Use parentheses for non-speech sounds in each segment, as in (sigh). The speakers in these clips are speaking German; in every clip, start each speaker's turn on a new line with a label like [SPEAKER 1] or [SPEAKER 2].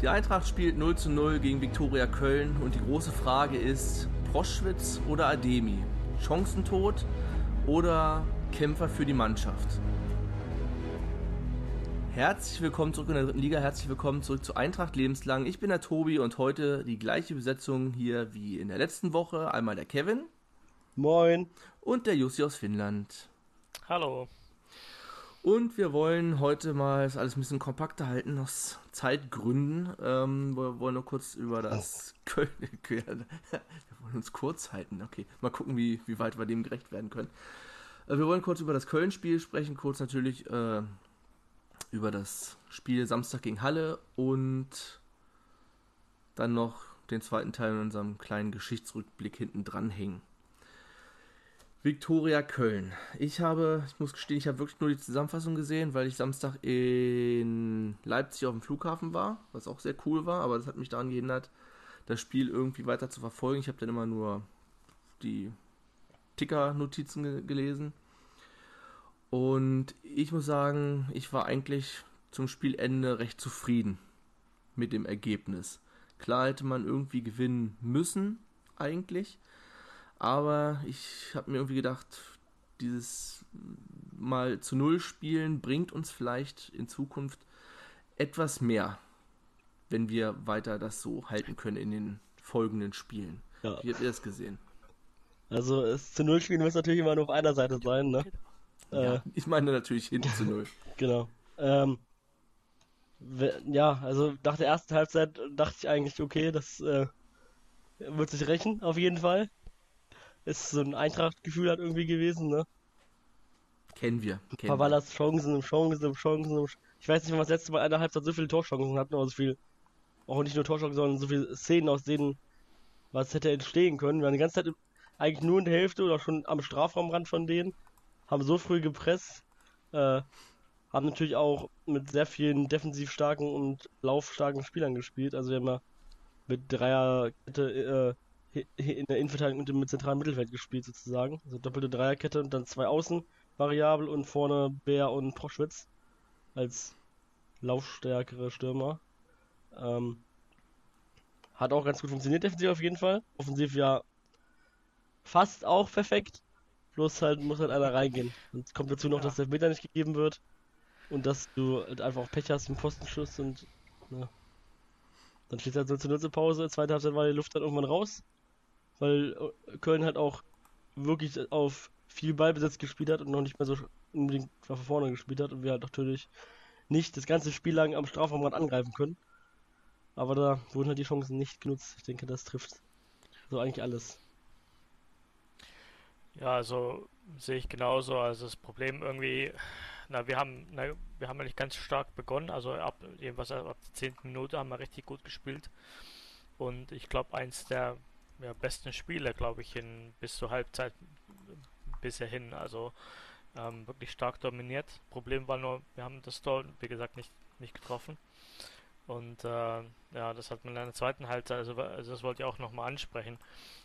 [SPEAKER 1] Die Eintracht spielt 0 zu 0 gegen Viktoria Köln und die große Frage ist, Proschwitz oder Ademi? Chancentod oder Kämpfer für die Mannschaft? Herzlich willkommen zurück in der dritten Liga, herzlich willkommen zurück zu Eintracht Lebenslang. Ich bin der Tobi und heute die gleiche Besetzung hier wie in der letzten Woche. Einmal der Kevin.
[SPEAKER 2] Moin.
[SPEAKER 1] Und der Jussi aus Finnland.
[SPEAKER 3] Hallo.
[SPEAKER 1] Und wir wollen heute mal das alles ein bisschen kompakter halten, aus Zeitgründen. Ähm, wir wollen nur kurz über das oh. Köln. (laughs) wir wollen uns kurz halten, okay. Mal gucken, wie, wie weit wir dem gerecht werden können. Äh, wir wollen kurz über das Köln-Spiel sprechen, kurz natürlich äh, über das Spiel Samstag gegen Halle und dann noch den zweiten Teil in unserem kleinen Geschichtsrückblick hinten dranhängen. Viktoria Köln. Ich habe, ich muss gestehen, ich habe wirklich nur die Zusammenfassung gesehen, weil ich Samstag in Leipzig auf dem Flughafen war, was auch sehr cool war, aber das hat mich daran gehindert, das Spiel irgendwie weiter zu verfolgen. Ich habe dann immer nur die Ticker-Notizen ge gelesen. Und ich muss sagen, ich war eigentlich zum Spielende recht zufrieden mit dem Ergebnis. Klar hätte man irgendwie gewinnen müssen, eigentlich. Aber ich habe mir irgendwie gedacht, dieses mal zu Null spielen bringt uns vielleicht in Zukunft etwas mehr, wenn wir weiter das so halten können in den folgenden Spielen. Ja. Wie habt ihr das gesehen?
[SPEAKER 2] Also es zu Null spielen muss natürlich immer nur auf einer Seite sein, ne?
[SPEAKER 1] Ja, äh, ich meine natürlich hinten zu Null. (laughs)
[SPEAKER 2] Genau. Ähm, ja, also nach der ersten Halbzeit dachte ich eigentlich, okay, das äh, wird sich rächen, auf jeden Fall ist so ein Eintracht-Gefühl hat irgendwie gewesen, ne?
[SPEAKER 1] Kennen wir.
[SPEAKER 2] Kennen Pavalas Chancen und Chancen und Chancen. Und ich weiß nicht, wann das letzte Mal in einer Halbzeit so viele Torchancen hatten, aber so viel, auch nicht nur Torchancen, sondern so viele Szenen, aus denen was hätte entstehen können. Wir waren die ganze Zeit eigentlich nur in der Hälfte oder schon am Strafraumrand von denen, haben so früh gepresst, äh, haben natürlich auch mit sehr vielen defensiv starken und laufstarken Spielern gespielt. Also wir haben ja mit Dreierkette äh, in der Innenverteidigung und im zentralen Mittelfeld gespielt sozusagen. Also doppelte Dreierkette und dann zwei Außen variabel und vorne Bär und Proschwitz als laufstärkere Stürmer. Ähm, hat auch ganz gut funktioniert, defensiv auf jeden Fall. Offensiv ja fast auch perfekt. Bloß halt muss halt einer reingehen. Und kommt dazu noch, ja. dass der Meter nicht gegeben wird. Und dass du halt einfach auch Pech hast im Postenschuss und ne. Dann steht halt so zur Nutzepause. Zweite Halbzeit war die Luft dann irgendwann raus weil äh, Köln halt auch wirklich auf viel Ballbesitz gespielt hat und noch nicht mehr so unbedingt von vorne gespielt hat und wir halt natürlich nicht das ganze Spiel lang am Strafraumrand angreifen können. Aber da wurden halt die Chancen nicht genutzt. Ich denke, das trifft so eigentlich alles.
[SPEAKER 3] Ja, also sehe ich genauso. Also das Problem irgendwie, na, wir haben, na, wir haben eigentlich ganz stark begonnen. Also ab jedenfalls ab der 10. Minute haben wir richtig gut gespielt. Und ich glaube, eins der ja, besten Spiele, glaube ich, in bis zur Halbzeit bisher hin. Also ähm, wirklich stark dominiert. Problem war nur, wir haben das Tor, wie gesagt, nicht, nicht getroffen. Und äh, ja, das hat man in der zweiten Halbzeit, also, also das wollte ich auch nochmal ansprechen.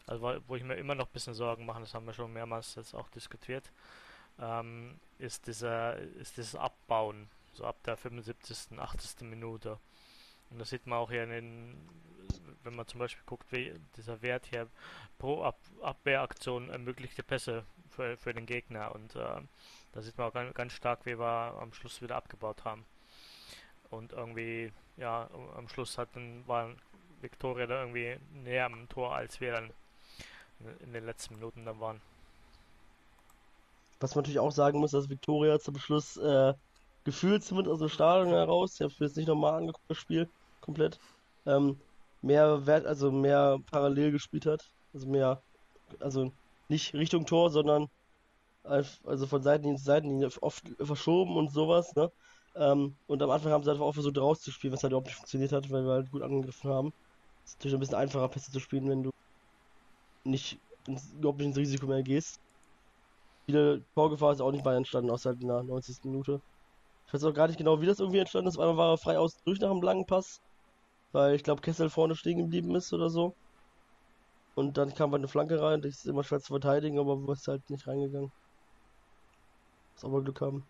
[SPEAKER 3] Also wo ich mir immer noch ein bisschen Sorgen mache, das haben wir schon mehrmals jetzt auch diskutiert, ähm, ist dieser, ist dieses Abbauen, so ab der 75., 80. Minute. Und das sieht man auch hier in den wenn man zum Beispiel guckt, wie dieser Wert hier pro Ab Abwehraktion ermöglichte Pässe für, für den Gegner und äh, da sieht man auch ganz, ganz stark, wie wir am Schluss wieder abgebaut haben. Und irgendwie, ja, am Schluss hatten, waren Viktoria da irgendwie näher am Tor, als wir dann in den letzten Minuten dann waren.
[SPEAKER 2] Was man natürlich auch sagen muss, dass Viktoria zum Schluss äh, gefühlt zumindest aus dem Stadion heraus, ich habe es nicht nochmal angeguckt, das Spiel komplett, ähm, mehr Wert, also mehr parallel gespielt hat. Also mehr, also nicht Richtung Tor, sondern also von Seitenlinie zu Seitenlinie oft verschoben und sowas, ne? Ähm, und am Anfang haben sie einfach auch versucht rauszuspielen, was halt überhaupt nicht funktioniert hat, weil wir halt gut angegriffen haben. Es ist natürlich ein bisschen einfacher, Pässe zu spielen, wenn du nicht ins, überhaupt nicht ins Risiko mehr gehst. Viele Torgefahr ist auch nicht bei entstanden, außer halt in der 90. Minute. Ich weiß auch gar nicht genau, wie das irgendwie entstanden ist. Einmal war er frei aus durch nach einem langen Pass weil ich glaube Kessel vorne stehen geblieben ist oder so. Und dann kam eine Flanke rein, das ist immer schwer zu verteidigen, aber wir sind halt nicht reingegangen. Muss aber Glück haben.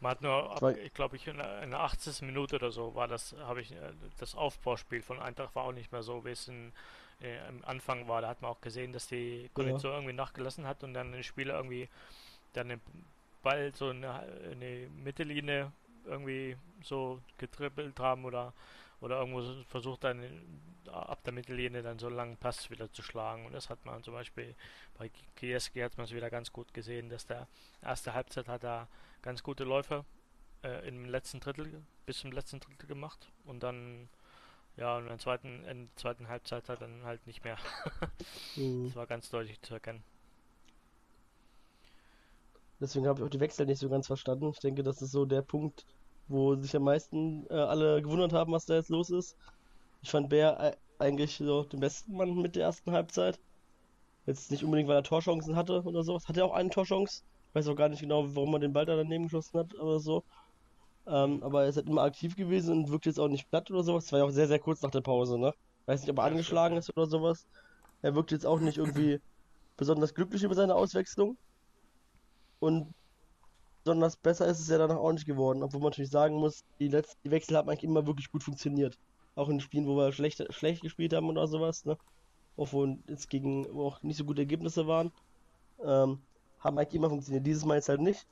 [SPEAKER 3] Man hat nur, ab, ich glaube, ich in der, in der 80. Minute oder so war das, habe ich äh, das Aufbauspiel von Eintracht war auch nicht mehr so, wie es in, äh, am Anfang war. Da hat man auch gesehen, dass die Kondition ja. irgendwie nachgelassen hat und dann den Spieler irgendwie dann den Ball so in eine Mittellinie irgendwie so getrippelt haben oder oder irgendwo versucht dann ab der Mittellinie dann so einen langen Pass wieder zu schlagen. Und das hat man zum Beispiel bei Kieski hat man es wieder ganz gut gesehen, dass der erste Halbzeit hat er ganz gute Läufe äh, im letzten Drittel, bis zum letzten Drittel gemacht und dann ja, und in der zweiten, in der zweiten Halbzeit hat dann halt nicht mehr. (laughs) mhm. Das war ganz deutlich zu erkennen.
[SPEAKER 2] Deswegen habe ich auch die Wechsel nicht so ganz verstanden. Ich denke, das ist so der Punkt, wo sich am meisten äh, alle gewundert haben, was da jetzt los ist. Ich fand Bär äh, eigentlich so den besten Mann mit der ersten Halbzeit. Jetzt nicht unbedingt, weil er Torchancen hatte oder sowas. Hatte er auch eine Torchance. Ich weiß auch gar nicht genau, warum er den Ball da daneben geschossen hat oder so. Ähm, aber er ist halt immer aktiv gewesen und wirkt jetzt auch nicht platt oder sowas. Das war ja auch sehr, sehr kurz nach der Pause, ne? Weiß nicht, ob er angeschlagen ist oder sowas. Er wirkt jetzt auch nicht irgendwie besonders glücklich über seine Auswechslung. Und besonders besser ist es ja danach auch nicht geworden. Obwohl man natürlich sagen muss, die letzten die Wechsel haben eigentlich immer wirklich gut funktioniert. Auch in Spielen, wo wir schlecht, schlecht gespielt haben oder sowas, ne? Obwohl es gegen auch nicht so gute Ergebnisse waren. Ähm, haben eigentlich immer funktioniert. Dieses Mal jetzt halt nicht.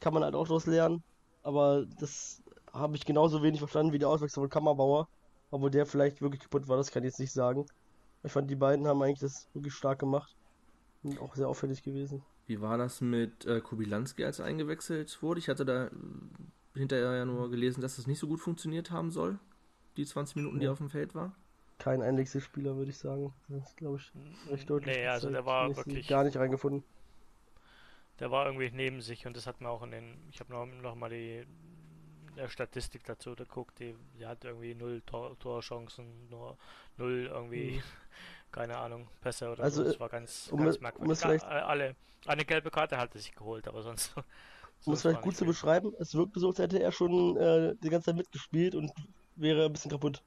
[SPEAKER 2] Kann man halt auch daraus lernen. Aber das habe ich genauso wenig verstanden wie die Auswechslung von Kammerbauer. Obwohl der vielleicht wirklich kaputt war, das kann ich jetzt nicht sagen. Ich fand, die beiden haben eigentlich das wirklich stark gemacht. Und auch sehr auffällig gewesen.
[SPEAKER 1] Wie war das mit äh, Kubilanski, als er eingewechselt wurde? Ich hatte da äh, hinterher ja nur gelesen, dass das nicht so gut funktioniert haben soll. Die 20 Minuten, ja. die auf dem Feld war.
[SPEAKER 2] Kein Einwechselspieler, würde ich sagen. Das ist, glaube ich, recht deutlich.
[SPEAKER 3] Nee, also der war wirklich
[SPEAKER 2] gar nicht reingefunden.
[SPEAKER 3] Der war irgendwie neben sich und das hat man auch in den. Ich habe noch, noch mal die der Statistik dazu geguckt. Die, die hat irgendwie null Tor, Torchancen, nur null irgendwie. Mhm. (laughs) keine Ahnung, Pässe oder
[SPEAKER 2] also,
[SPEAKER 3] so. Das war ganz,
[SPEAKER 2] um,
[SPEAKER 3] ganz merkwürdig.
[SPEAKER 2] Um
[SPEAKER 3] alle, eine gelbe Karte hat er sich geholt, aber sonst.
[SPEAKER 2] Um es vielleicht gut zu beschreiben, es wirkte so, als hätte er schon äh, die ganze Zeit mitgespielt und wäre ein bisschen kaputt.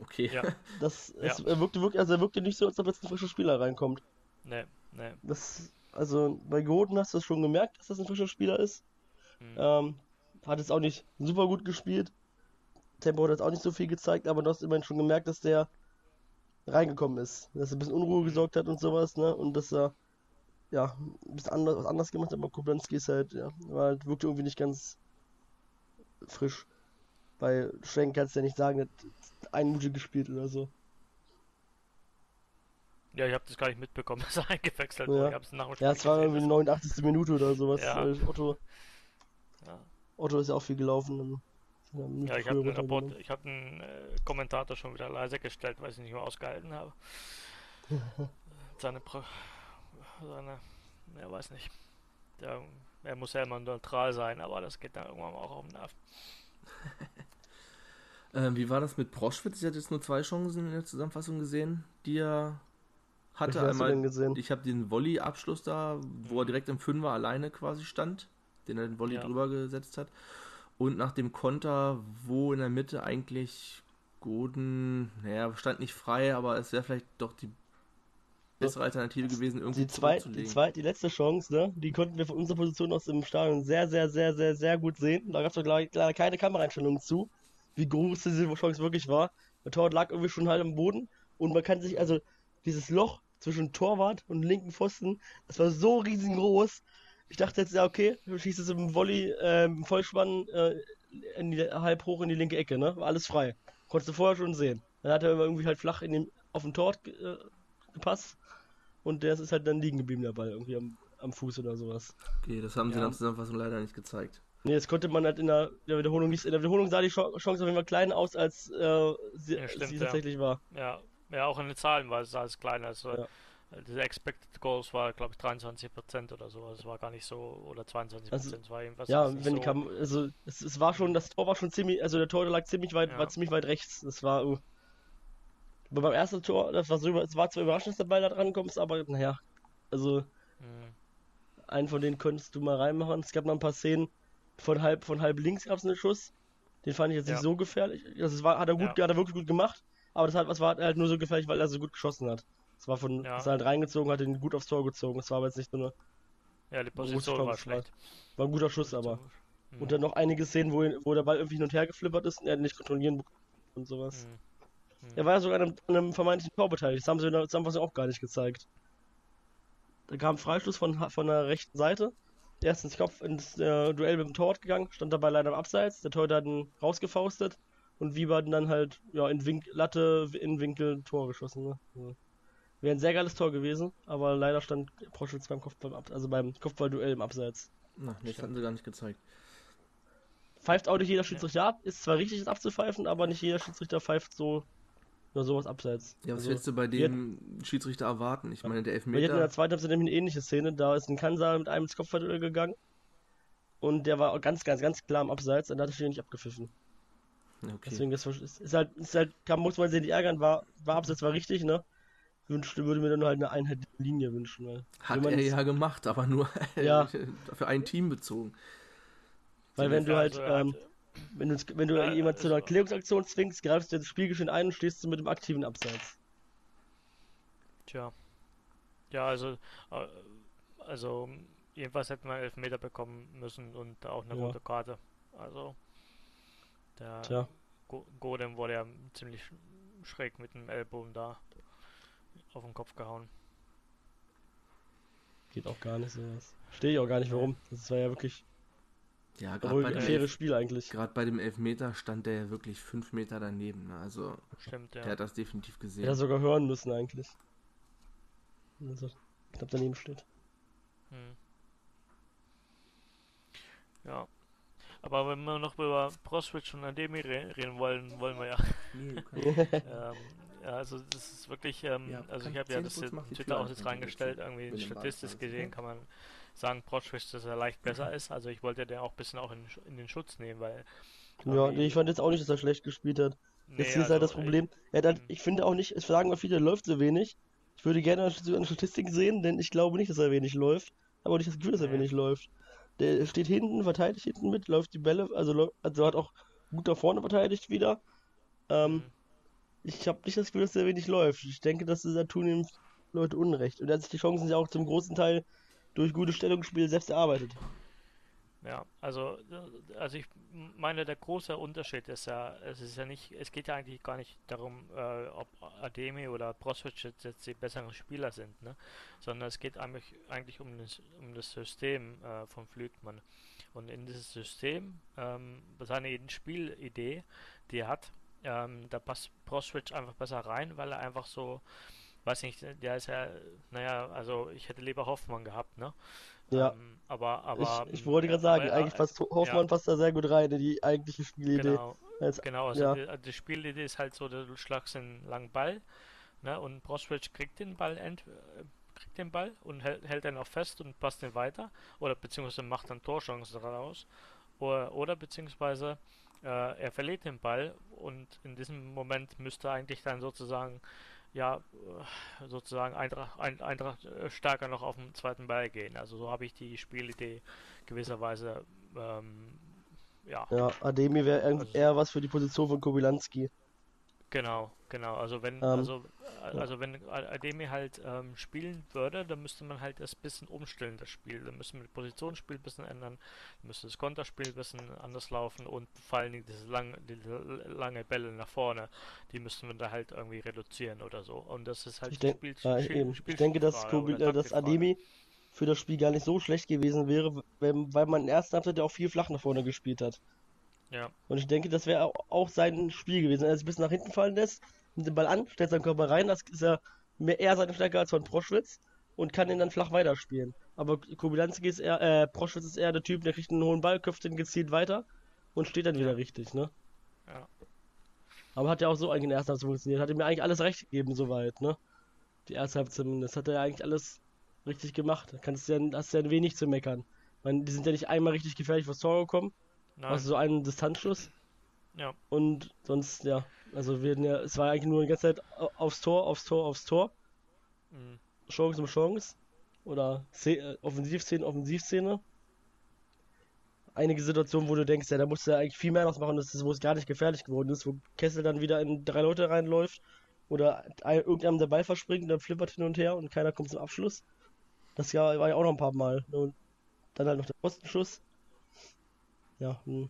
[SPEAKER 1] Okay.
[SPEAKER 3] Ja. (laughs)
[SPEAKER 2] Das, es, Er wirkte wirklich, also er wirkte nicht so, als ob jetzt ein frischer Spieler reinkommt.
[SPEAKER 3] Nee, nee.
[SPEAKER 2] Das, also bei Gordon hast du das schon gemerkt, dass das ein frischer Spieler ist. Mhm. Ähm, hat es auch nicht super gut gespielt. Tempo hat jetzt auch nicht so viel gezeigt, aber du hast immerhin schon gemerkt, dass der reingekommen ist. Dass er ein bisschen Unruhe gesorgt hat und sowas, ne? Und dass er ja ein bisschen anders, was anders gemacht hat, aber Koblenski ist halt, ja, war halt wirklich irgendwie nicht ganz frisch. Bei Schenk kannst du ja nicht sagen, er hat eine Minute gespielt oder so.
[SPEAKER 3] Ja, ich habe das gar nicht mitbekommen, (laughs) dass er eingewechselt
[SPEAKER 2] ja. wurde. Ja, es war irgendwie die 89. Minute oder sowas.
[SPEAKER 3] Ja.
[SPEAKER 2] Otto, ja. Otto ist ja auch viel gelaufen.
[SPEAKER 3] Ja, ich habe einen, ich hab einen äh, Kommentator schon wieder leise gestellt, weil ich nicht mehr ausgehalten habe. (laughs) seine, Pro seine, er weiß nicht. Der, er muss ja immer neutral sein, aber das geht dann irgendwann auch auf den Nerv. (laughs)
[SPEAKER 1] ähm, wie war das mit Proschwitz? Ich hatte jetzt nur zwei Chancen in der Zusammenfassung gesehen, die er hatte. Einmal, ich habe den Volley-Abschluss da, wo er direkt im Fünfer alleine quasi stand, den er den Volley ja. drüber gesetzt hat. Und nach dem Konter, wo in der Mitte eigentlich Goden, naja, stand nicht frei, aber es wäre vielleicht doch die bessere Alternative gewesen, irgendwie
[SPEAKER 2] die, zwei, die, zwei, die letzte Chance, ne, die konnten wir von unserer Position aus dem Stadion sehr, sehr, sehr, sehr, sehr gut sehen. Da gab es leider keine Kameraeinstellungen zu, wie groß diese Chance wirklich war. Der Torwart lag irgendwie schon halb am Boden und man kann sich, also dieses Loch zwischen Torwart und linken Pfosten, das war so riesengroß, ich dachte jetzt, ja, okay, du schießt es im Volley, äh, im Vollspann äh, in die, halb hoch in die linke Ecke, ne? War alles frei. Konntest du vorher schon sehen. Dann hat er irgendwie halt flach in den, auf den Tor äh, gepasst und der ist halt dann liegen geblieben, der Ball, irgendwie am, am Fuß oder sowas.
[SPEAKER 1] Okay, das haben ja. sie in der Zusammenfassung leider nicht gezeigt.
[SPEAKER 2] Nee, das konnte man halt in der, der Wiederholung nicht. In der Wiederholung sah die Chance auf jeden Fall kleiner aus, als äh, sie, ja, stimmt, sie tatsächlich
[SPEAKER 3] ja.
[SPEAKER 2] war.
[SPEAKER 3] Ja. ja, auch in den Zahlen war es alles kleiner. Also, ja. Diese Expected Goals war, glaube ich, 23% oder so. Also es war gar nicht so, oder 22%.
[SPEAKER 2] Also,
[SPEAKER 3] war irgendwas.
[SPEAKER 2] Ja, wenn so. kam, also es, es, war schon, das Tor war schon ziemlich, also der Tor lag ziemlich weit, ja. war ziemlich weit rechts. Das war, uh, aber beim ersten Tor, das war so, es war zwar überraschend, dass der Ball da dran kommt, aber naja, also mhm. einen von denen könntest du mal reinmachen. Es gab noch ein paar Szenen, von halb, von halb links gab es einen Schuss. Den fand ich jetzt ja. nicht so gefährlich. Also es war, hat er gut, ja. hat er wirklich gut gemacht, aber das, hat, das war halt nur so gefährlich, weil er so gut geschossen hat. Es war von, ja. ist halt reingezogen, hat ihn gut aufs Tor gezogen. Es war aber jetzt nicht nur eine.
[SPEAKER 3] Ja, die Position war schlecht.
[SPEAKER 2] War ein guter Schuss, aber.
[SPEAKER 3] Mhm.
[SPEAKER 2] Und dann noch einige Szenen, wo, wo der Ball irgendwie hin und her geflippert ist und er nicht kontrollieren und sowas.
[SPEAKER 3] Mhm. Mhm.
[SPEAKER 2] Er war ja sogar an einem, an einem vermeintlichen Tor beteiligt. Das haben sie in der Zusammenfassung auch gar nicht gezeigt. Da kam ein Freistoß von, von der rechten Seite. Erst ins Kopf ins äh, Duell mit dem Torwart gegangen, stand dabei leider im Abseits. Der Torwart hat ihn rausgefaustet und Wieber hat ihn dann halt ja, in Wink Latte, in Winkel, Tor geschossen. Ne? Also, Wäre ein sehr geiles Tor gewesen, aber leider stand Proschwitz beim Kopfball, also beim Kopfballduell im Abseits.
[SPEAKER 1] Na, das hatten sie gar nicht gezeigt.
[SPEAKER 2] Pfeift auch nicht jeder Schiedsrichter ab, ist zwar richtig, das abzupfeifen, aber nicht jeder Schiedsrichter pfeift so nur sowas abseits.
[SPEAKER 1] Ja, was
[SPEAKER 2] Also,
[SPEAKER 1] willst du bei dem Schiedsrichter erwarten? Ich meine, der
[SPEAKER 2] Wir hatten in
[SPEAKER 1] Elfmeter.
[SPEAKER 2] der zweiten Halbzeit nämlich eine ähnliche Szene. Da ist ein Kansa mit einem ins Kopfballduell gegangen. Und der war ganz, ganz, ganz klar im Abseits. Und da hat er nicht abgepfiffen.
[SPEAKER 1] Ja, okay.
[SPEAKER 2] Deswegen, das ist ist halt, ist halt, kann, muss man sich nicht ärgern. War, war Abseits, war richtig, ne? Wünschte, würde mir dann halt eine einheitliche Linie wünschen. Weil,
[SPEAKER 1] Hat er ja gemacht, aber nur (laughs)
[SPEAKER 2] Ja.
[SPEAKER 1] für ein Team bezogen.
[SPEAKER 2] weil wenn du halt, ähm, wenn du, wenn du
[SPEAKER 3] Ja,
[SPEAKER 2] jemand zu einer
[SPEAKER 3] also-
[SPEAKER 2] Klärungsaktion zwingst, greifst du ins Spielgeschehen ein und stehst du mit dem aktiven Abseits.
[SPEAKER 3] Tja. Ja, also, äh, also jedenfalls hätten wir einen Elfmeter bekommen müssen und auch eine
[SPEAKER 2] Ja.
[SPEAKER 3] rote Karte. Also, der
[SPEAKER 2] Tja.
[SPEAKER 3] Go Godem wurde ja ziemlich schräg mit dem Ellbogen da auf den Kopf gehauen.
[SPEAKER 2] Geht auch gar nicht sowas. Verstehe ich auch gar nicht, warum. Das war ja wirklich
[SPEAKER 1] Ja,
[SPEAKER 2] ein
[SPEAKER 1] gerade bei, dem
[SPEAKER 2] faires
[SPEAKER 1] Elf-
[SPEAKER 2] Spiel eigentlich.
[SPEAKER 1] gerade bei dem Elfmeter stand der ja wirklich fünf Meter daneben. Ne? Also,
[SPEAKER 3] Stimmt, ja.
[SPEAKER 1] der hat das definitiv gesehen.
[SPEAKER 2] Hätte sogar hören müssen eigentlich. Also knapp daneben steht.
[SPEAKER 3] Hm. Ja. Aber wenn wir noch über Proswitch und Ademi re reden wollen, wollen wir ja.
[SPEAKER 1] Nee, du kannst- (laughs)
[SPEAKER 3] ähm, ja, also das ist wirklich, ähm,
[SPEAKER 1] Ja,
[SPEAKER 3] also ich habe ja das Twitter auch jetzt reingestellt, irgendwie statistisch
[SPEAKER 1] hast,
[SPEAKER 3] gesehen
[SPEAKER 1] ne?
[SPEAKER 3] kann man sagen, Proswitch, dass er leicht besser ist. Also ich wollte den auch ein bisschen auch in, in den Schutz nehmen, weil
[SPEAKER 2] Ja, nee, ich fand jetzt auch nicht, dass er schlecht gespielt hat.
[SPEAKER 3] nee,
[SPEAKER 2] Jetzt hier ist halt das
[SPEAKER 3] also,
[SPEAKER 2] Problem. Er hat halt,
[SPEAKER 3] Mhm.
[SPEAKER 2] ich finde auch nicht, es sagen immer viele, er läuft so wenig. Ich würde gerne eine Statistik sehen, denn ich glaube nicht, dass er wenig läuft. Aber nicht das Gefühl, dass er
[SPEAKER 3] Nee.
[SPEAKER 2] wenig läuft. Der steht hinten, verteidigt hinten mit, läuft die Bälle, also, also hat auch gut da vorne verteidigt wieder. Ähm,
[SPEAKER 3] Mhm.
[SPEAKER 2] Ich habe nicht das Gefühl, dass er wenig läuft. Ich denke, dass da tun ihm Leute Unrecht. Und er hat sich die Chancen ja auch zum großen Teil durch gutes Stellungsspiel selbst erarbeitet.
[SPEAKER 3] Ja, also, also ich meine, der große Unterschied ist ja, es ist ja nicht, es geht ja eigentlich gar nicht darum, äh, ob Ademi oder Brozovic jetzt, jetzt die besseren Spieler sind, ne? Sondern es geht eigentlich, eigentlich um das, um das System äh, von Flügmann. Und in dieses System, ähm, seine Spielidee, die er hat, ähm, da passt Brozovic einfach besser rein, weil er einfach so, weiß nicht, der ist ja, naja, also ich hätte lieber Hoffmann gehabt, ne?
[SPEAKER 2] Ja.
[SPEAKER 3] Ähm, aber, aber,
[SPEAKER 2] ich, ich wollte
[SPEAKER 3] ähm,
[SPEAKER 2] gerade sagen, eigentlich passt Hoffmann
[SPEAKER 3] ja.
[SPEAKER 2] passt da sehr gut rein in die eigentliche Spielidee.
[SPEAKER 3] Genau,
[SPEAKER 2] Als,
[SPEAKER 3] genau. Also
[SPEAKER 2] ja.
[SPEAKER 3] die, also die Spielidee ist halt so, du schlagst den langen Ball, ne, und Brozovic kriegt den Ball, ent, kriegt den Ball und hält, hält den auch fest und passt den weiter, oder beziehungsweise macht dann Torchancen daraus, oder, oder beziehungsweise äh, er verliert den Ball und in diesem Moment müsste eigentlich dann sozusagen ja, äh, sozusagen Eintracht, Ein- Eintracht äh, stärker noch auf den zweiten Ball gehen. Also so habe ich die Spielidee gewisserweise ähm, ja,
[SPEAKER 2] Ja, Ademi wäre
[SPEAKER 3] Also-
[SPEAKER 2] eher was für die Position von Kobylanski.
[SPEAKER 3] Genau, genau. Also wenn,
[SPEAKER 2] Ähm,
[SPEAKER 3] also, äh,
[SPEAKER 2] ja.
[SPEAKER 3] also wenn Ademi halt ähm, spielen würde, dann müsste man halt das bisschen umstellen, das Spiel. Dann müsste man das Positionsspiel ein bisschen ändern, müsste das Konterspiel ein bisschen anders laufen und vor allen Dingen diese, lang, diese lange Bälle nach vorne, die müssten wir da halt irgendwie reduzieren oder so. Und das ist halt
[SPEAKER 2] Ich, denk,
[SPEAKER 3] Spiel-
[SPEAKER 2] ja,
[SPEAKER 3] Spiel-
[SPEAKER 2] eben. ich
[SPEAKER 3] Spiel-
[SPEAKER 2] denke, dass,
[SPEAKER 3] oder
[SPEAKER 2] äh, dass. Ademi für das Spiel gar nicht so schlecht gewesen wäre, wenn, weil man in der ersten Halbzeit ja auch viel flach nach vorne gespielt hat.
[SPEAKER 3] Ja,
[SPEAKER 2] Und ich denke, das wäre auch, sein Spiel gewesen. Wenn er sich ein bisschen nach hinten fallen lässt, nimmt den Ball an, stellt seinen Körper rein, das ist ja mehr eher seine Stärke als von Proschwitz und kann ihn dann flach weiterspielen. Aber Kobylanski ist eher, äh, Proschwitz ist eher der Typ, der kriegt einen hohen Ball, köpft den gezielt weiter und steht dann wieder richtig, ne?
[SPEAKER 3] ja.
[SPEAKER 2] Aber hat ja auch so eigentlich in der ersten Halbzeit funktioniert. Hat ihm ja eigentlich alles recht gegeben, soweit, ne? Die erste Halbzeit zumindest. Hat er ja eigentlich alles richtig gemacht. Da kannst du ja, hast ja wenig zu meckern. Meine, die sind ja nicht einmal richtig gefährlich vors Tor gekommen.
[SPEAKER 3] Nein,
[SPEAKER 2] Also so einen Distanzschuss.
[SPEAKER 3] ja,
[SPEAKER 2] Und sonst, ja. Also wir ja, es war eigentlich nur die ganze Zeit au- aufs Tor, aufs Tor, aufs Tor.
[SPEAKER 3] mhm.
[SPEAKER 2] Chance um Chance. Oder Sze- äh, Offensivszene, Offensivszene. Einige Situationen, wo du denkst, ja, da musst du ja eigentlich viel mehr noch machen, das ist, wo es gar nicht gefährlich geworden ist, wo Kessel dann wieder in drei Leute reinläuft oder ein, irgendjemand der Ball verspringt und dann flippert hin und her und keiner kommt zum Abschluss. Das war ja auch noch ein paar Mal. Und dann halt noch der Postenschuss. Ja, hm.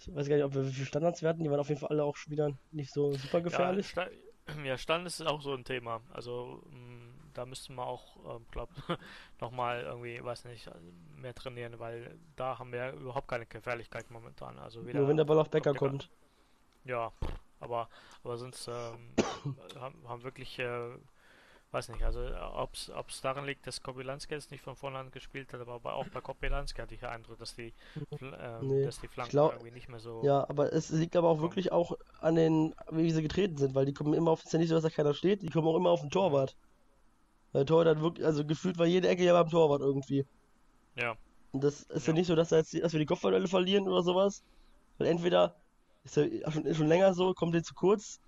[SPEAKER 2] ich weiß gar nicht, ob wir wie viele Standards wir hatten. Die waren auf jeden Fall alle auch schon wieder nicht so super gefährlich.
[SPEAKER 3] Ja, Sta ja Stand ist auch so ein Thema. Also mh, da müssten wir auch, äh, glaube (laughs) nochmal irgendwie, weiß nicht, mehr trainieren, weil da haben wir überhaupt keine Gefährlichkeit momentan. Also
[SPEAKER 2] weder, Nur wenn der Ball auf Becker kommt.
[SPEAKER 3] Ja, aber, aber sonst ähm, (coughs) haben, haben wirklich äh, weiß nicht, also ob es daran liegt, dass Kobylanski jetzt nicht von vorne an gespielt hat, aber auch bei Kobylanski hatte ich den Eindruck, dass die, äh, nee, dass die Flanken glaub, irgendwie nicht mehr so.
[SPEAKER 2] Ja, aber es liegt aber auch kommen. wirklich auch an den, wie sie getreten sind, weil die kommen immer auf, es ist ja nicht so, dass da keiner steht, die kommen auch immer auf den Torwart. Weil der Torwart hat wirklich, also gefühlt war jede Ecke ja beim Torwart irgendwie.
[SPEAKER 3] Ja.
[SPEAKER 2] Und das ist ja, ja nicht so, dass, jetzt, dass wir die Kopfballduelle verlieren oder sowas. Weil entweder ist er schon, schon länger so, kommt der zu kurz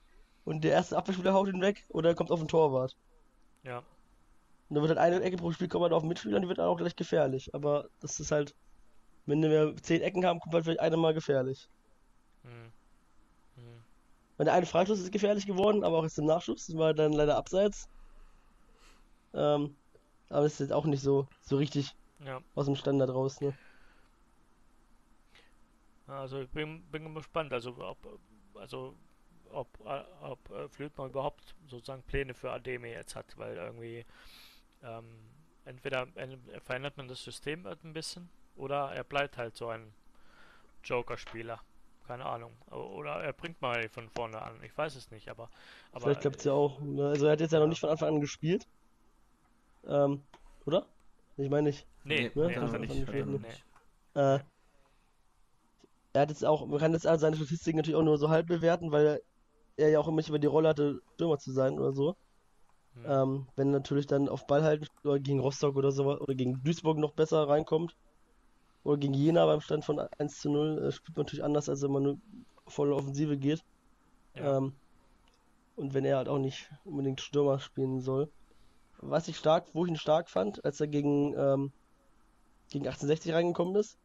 [SPEAKER 2] und der erste Abwehrspieler haut ihn weg oder er kommt auf den Torwart.
[SPEAKER 3] Ja.
[SPEAKER 2] Und dann wird halt eine Ecke pro Spiel kommt halt auf den Mitspieler und die wird dann auch gleich gefährlich. Aber das ist halt, wenn wir zehn Ecken haben, kommt halt vielleicht eine mal gefährlich. Hm. Hm. Weil der eine Freistoß ist gefährlich geworden, aber auch jetzt im Nachschuss, das war dann leider abseits. Ähm, aber das ist jetzt auch nicht so, so richtig
[SPEAKER 3] ja.
[SPEAKER 2] aus dem Standard raus, ne?
[SPEAKER 3] Also ich bin, bin gespannt, also ob, also ob, äh, ob äh, Flötmann überhaupt sozusagen Pläne für Ademi jetzt hat, weil irgendwie ähm, entweder verändert man das System ein bisschen oder er bleibt halt so ein Joker-Spieler. Keine Ahnung. Oder er bringt mal von vorne an. Ich weiß es nicht, aber. aber
[SPEAKER 2] Vielleicht klappt es ja auch. Ne? Also er hat jetzt ja, ja, noch nicht von Anfang an gespielt. Ähm, oder? Ich meine nicht.
[SPEAKER 3] Nee,
[SPEAKER 2] ne?
[SPEAKER 3] nee, hat er nicht. Gespielt,
[SPEAKER 2] nee. Äh, er hat jetzt auch, man kann jetzt seine Statistiken natürlich auch nur so halb bewerten, weil er ja auch immer über die Rolle hatte, Stürmer zu sein oder so. Mhm. Ähm, wenn natürlich dann auf Ball halten oder gegen Rostock oder so oder gegen Duisburg noch besser reinkommt oder gegen Jena beim Stand von 1 zu 0, äh, spielt man natürlich anders, als wenn man nur volle Offensive geht. Ja. Ähm, und wenn er halt auch nicht unbedingt Stürmer spielen soll. Was ich stark, wo ich ihn stark fand, als er gegen, ähm, gegen 1860 reingekommen ist.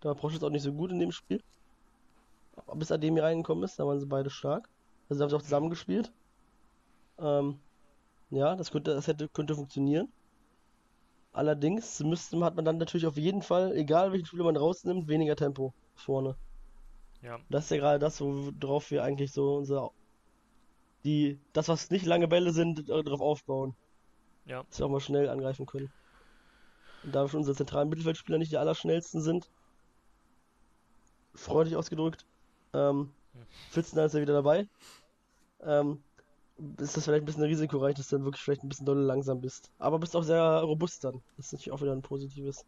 [SPEAKER 2] Da war Proschitz auch nicht so gut in dem Spiel. Bis Ademi reingekommen ist, da waren sie beide stark. Also haben sie auch zusammengespielt. Ähm, ja, das könnte, das hätte, könnte funktionieren. Allerdings müsste, hat man dann natürlich auf jeden Fall, egal welchen Spieler man rausnimmt, weniger Tempo vorne.
[SPEAKER 3] Ja.
[SPEAKER 2] Das ist ja gerade das, worauf wir eigentlich so unser die, das, was nicht lange Bälle sind, äh, darauf aufbauen.
[SPEAKER 3] Ja.
[SPEAKER 2] Dass wir auch mal schnell angreifen können. Und da wir unsere zentralen Mittelfeldspieler nicht die allerschnellsten sind, freundlich ausgedrückt, ähm, Pfitzen ist er wieder dabei. Ähm, ist das vielleicht ein bisschen risikoreich, dass du dann wirklich vielleicht ein bisschen doll langsam bist. Aber bist auch sehr robust dann. Das ist natürlich auch wieder ein positives.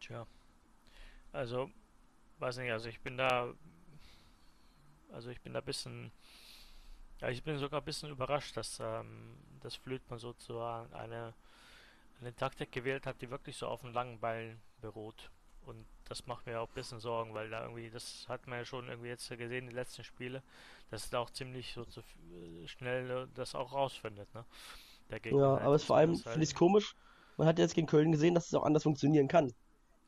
[SPEAKER 3] Tja. Also, weiß nicht, also ich bin da. Also ich bin da ein bisschen. Ja, ich bin sogar ein bisschen überrascht, dass ähm, das Flötmann sozusagen eine, eine Taktik gewählt hat, die wirklich so auf einen langen Ball beruht. Und das macht mir auch ein bisschen Sorgen, weil da irgendwie, das hat man ja schon irgendwie jetzt gesehen, die letzten Spiele, dass es da auch ziemlich so zu, schnell äh, das auch rausfindet, ne?
[SPEAKER 2] ja, halt aber es vor allem halt finde ich es komisch, man hat jetzt gegen Köln gesehen, dass es auch anders funktionieren kann.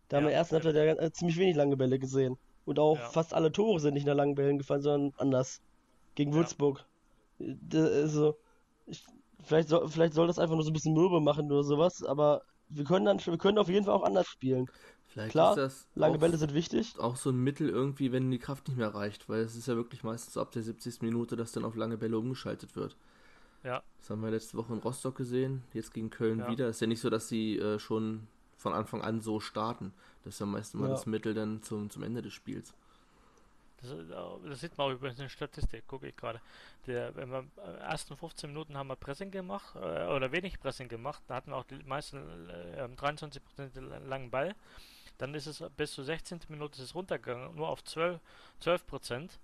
[SPEAKER 2] Da ja, haben wir erst ja. ja äh, ziemlich wenig lange Bälle gesehen. Und auch ja. fast alle Tore sind nicht nach langen Bällen gefallen, sondern anders. Gegen Würzburg. Also, ich, vielleicht, soll, vielleicht soll das einfach nur so ein bisschen mürbe machen oder sowas, aber wir können dann wir können auf jeden Fall auch anders spielen.
[SPEAKER 1] Vielleicht
[SPEAKER 2] Klar,
[SPEAKER 1] ist das
[SPEAKER 2] lange Bälle sind wichtig.
[SPEAKER 1] Auch so ein Mittel irgendwie, wenn die Kraft nicht mehr reicht, weil es ist ja wirklich meistens ab der 70. Minute, dass dann auf lange Bälle umgeschaltet wird.
[SPEAKER 3] Ja.
[SPEAKER 1] Das haben wir letzte Woche in Rostock gesehen, jetzt gegen Köln ja. wieder. Ist ja nicht so, dass sie äh, schon von Anfang an so starten. Das ist ja meistens mal ja. das Mittel dann zum, zum Ende des Spiels.
[SPEAKER 3] Das, äh, das sieht man auch übrigens in der Statistik, gucke ich gerade. Der, wenn wir äh, ersten 15 Minuten haben wir Pressing gemacht, äh, oder wenig Pressing gemacht, da hatten wir auch die meisten äh, 23% langen Ball. Dann ist es bis zur 16. Minute ist es runtergegangen, nur auf 12, 12 Prozent.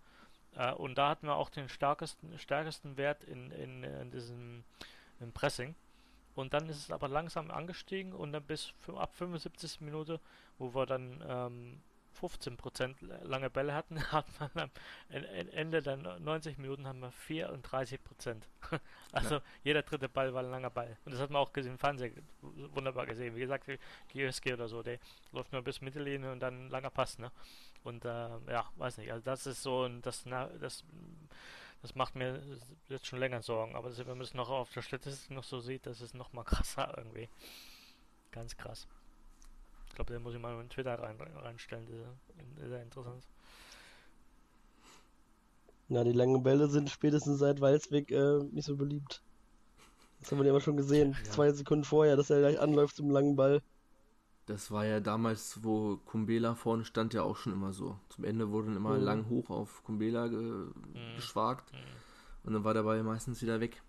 [SPEAKER 3] Äh, und da hatten wir auch den stärksten, stärksten Wert in, in, in diesem im Pressing. Und dann ist es aber langsam angestiegen und dann bis ab 75. Minute, wo wir dann ähm, 15% lange Bälle hatten, (laughs) hat man am Ende der 90 Minuten haben wir 34%. (laughs) also ja. jeder dritte Ball war ein langer Ball. Und das hat man auch gesehen im Fernsehen wunderbar gesehen. Wie gesagt, GSG oder so, der läuft nur bis Mittellinie und dann ein langer Pass, ne? Und äh, ja, weiß nicht. Also das ist so das, das das macht mir jetzt schon länger Sorgen. Aber wenn man es noch auf der Statistik noch so sieht, das ist noch mal (laughs) krasser irgendwie. Ganz krass. Glaube, den muss ich mal in Twitter rein, reinstellen. Das ist sehr interessant.
[SPEAKER 2] Na, die langen Bälle sind spätestens seit Walsweg äh, nicht so beliebt. Das haben wir ja immer schon gesehen. Ja. Zwei Sekunden vorher, dass er gleich anläuft zum langen Ball.
[SPEAKER 1] Das war ja damals, wo Kumbela vorne stand, ja auch schon immer so. Zum Ende wurde dann immer mhm. lang hoch auf Kumbela ge mhm. geschwagt. Mhm. Und dann war der Ball meistens wieder weg.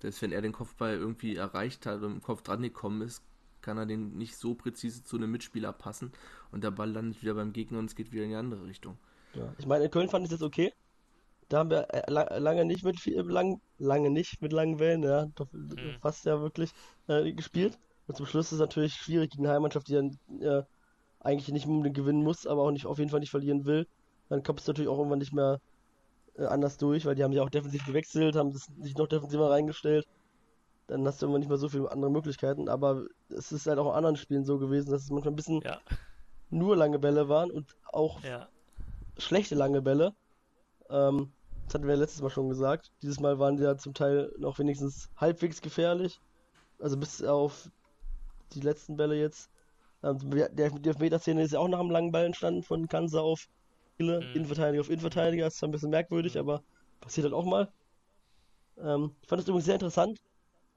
[SPEAKER 1] Dass wenn er den Kopfball irgendwie erreicht hat und im Kopf dran gekommen ist, kann er den nicht so präzise zu einem Mitspieler passen und der Ball landet wieder beim Gegner und es geht wieder in die andere Richtung.
[SPEAKER 2] Ja. Ich meine, in Köln fand ich das okay. Da haben wir äh, lange nicht mit viel, lang, lange nicht mit langen Wellen, ja, doch, mhm. fast ja wirklich äh, gespielt. Und zum Schluss ist es natürlich schwierig gegen eine Heimmannschaft, die dann äh, eigentlich nicht unbedingt gewinnen muss, aber auch nicht auf jeden Fall nicht verlieren will. Dann kommt es natürlich auch irgendwann nicht mehr äh, anders durch, weil die haben ja auch defensiv gewechselt, haben sich noch defensiver reingestellt. Dann hast du immer nicht mehr so viele andere Möglichkeiten, aber es ist halt auch in anderen Spielen so gewesen, dass es manchmal ein bisschen ja. nur lange Bälle waren und auch ja. schlechte lange Bälle. Ähm, das hatten wir letztes Mal schon gesagt. Dieses Mal waren die ja zum Teil noch wenigstens halbwegs gefährlich. Also bis auf die letzten Bälle jetzt. Ähm, der, die Elfmeter-Szene ist ja auch nach einem langen Ball entstanden von Kansa auf mhm. Innenverteidiger auf Innenverteidiger. Das ist zwar ein bisschen merkwürdig, mhm. aber passiert halt auch mal. Ähm, ich fand es übrigens sehr interessant,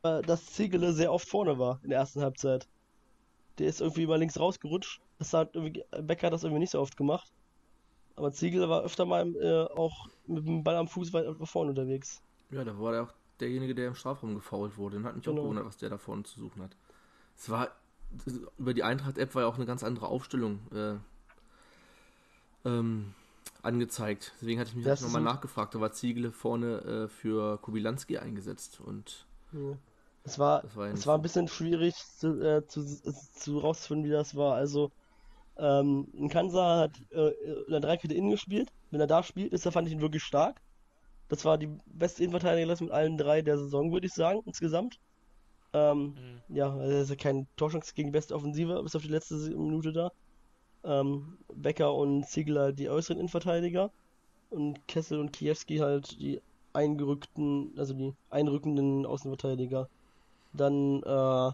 [SPEAKER 2] dass Ziegele sehr oft vorne war in der ersten Halbzeit. Der ist irgendwie mal links rausgerutscht. Das hat Becker hat das irgendwie nicht so oft gemacht. Aber Ziegel war öfter mal äh, auch mit dem Ball am Fuß weit vorne unterwegs.
[SPEAKER 1] Ja, da war er auch derjenige, der im Strafraum gefault wurde. Den hat mich genau. auch gewundert, was der da vorne zu suchen hat. Es war über die Eintracht-App war ja auch eine ganz andere Aufstellung äh, ähm, angezeigt. Deswegen hatte ich mich nochmal nachgefragt. Da war Ziegele vorne äh, für Kubilanski eingesetzt und
[SPEAKER 2] ja. Es war, das war, es war ein bisschen schwierig zu, äh, zu, zu rauszufinden, wie das war. Also ähm, ein Kansa hat äh, in der Dreikette innen gespielt. Wenn er da spielt, ist er, fand ich ihn wirklich stark. Das war die beste Innenverteidigung mit allen drei der Saison, würde ich sagen, insgesamt. Ähm, mhm. Ja, also er ist ja kein Torschance gegen die beste Offensive, bis auf die letzte Minute da. Ähm, Becker und Ziegler die äußeren Innenverteidiger. Und Kessel und Kiewski halt die eingerückten, also die einrückenden Außenverteidiger. Dann äh,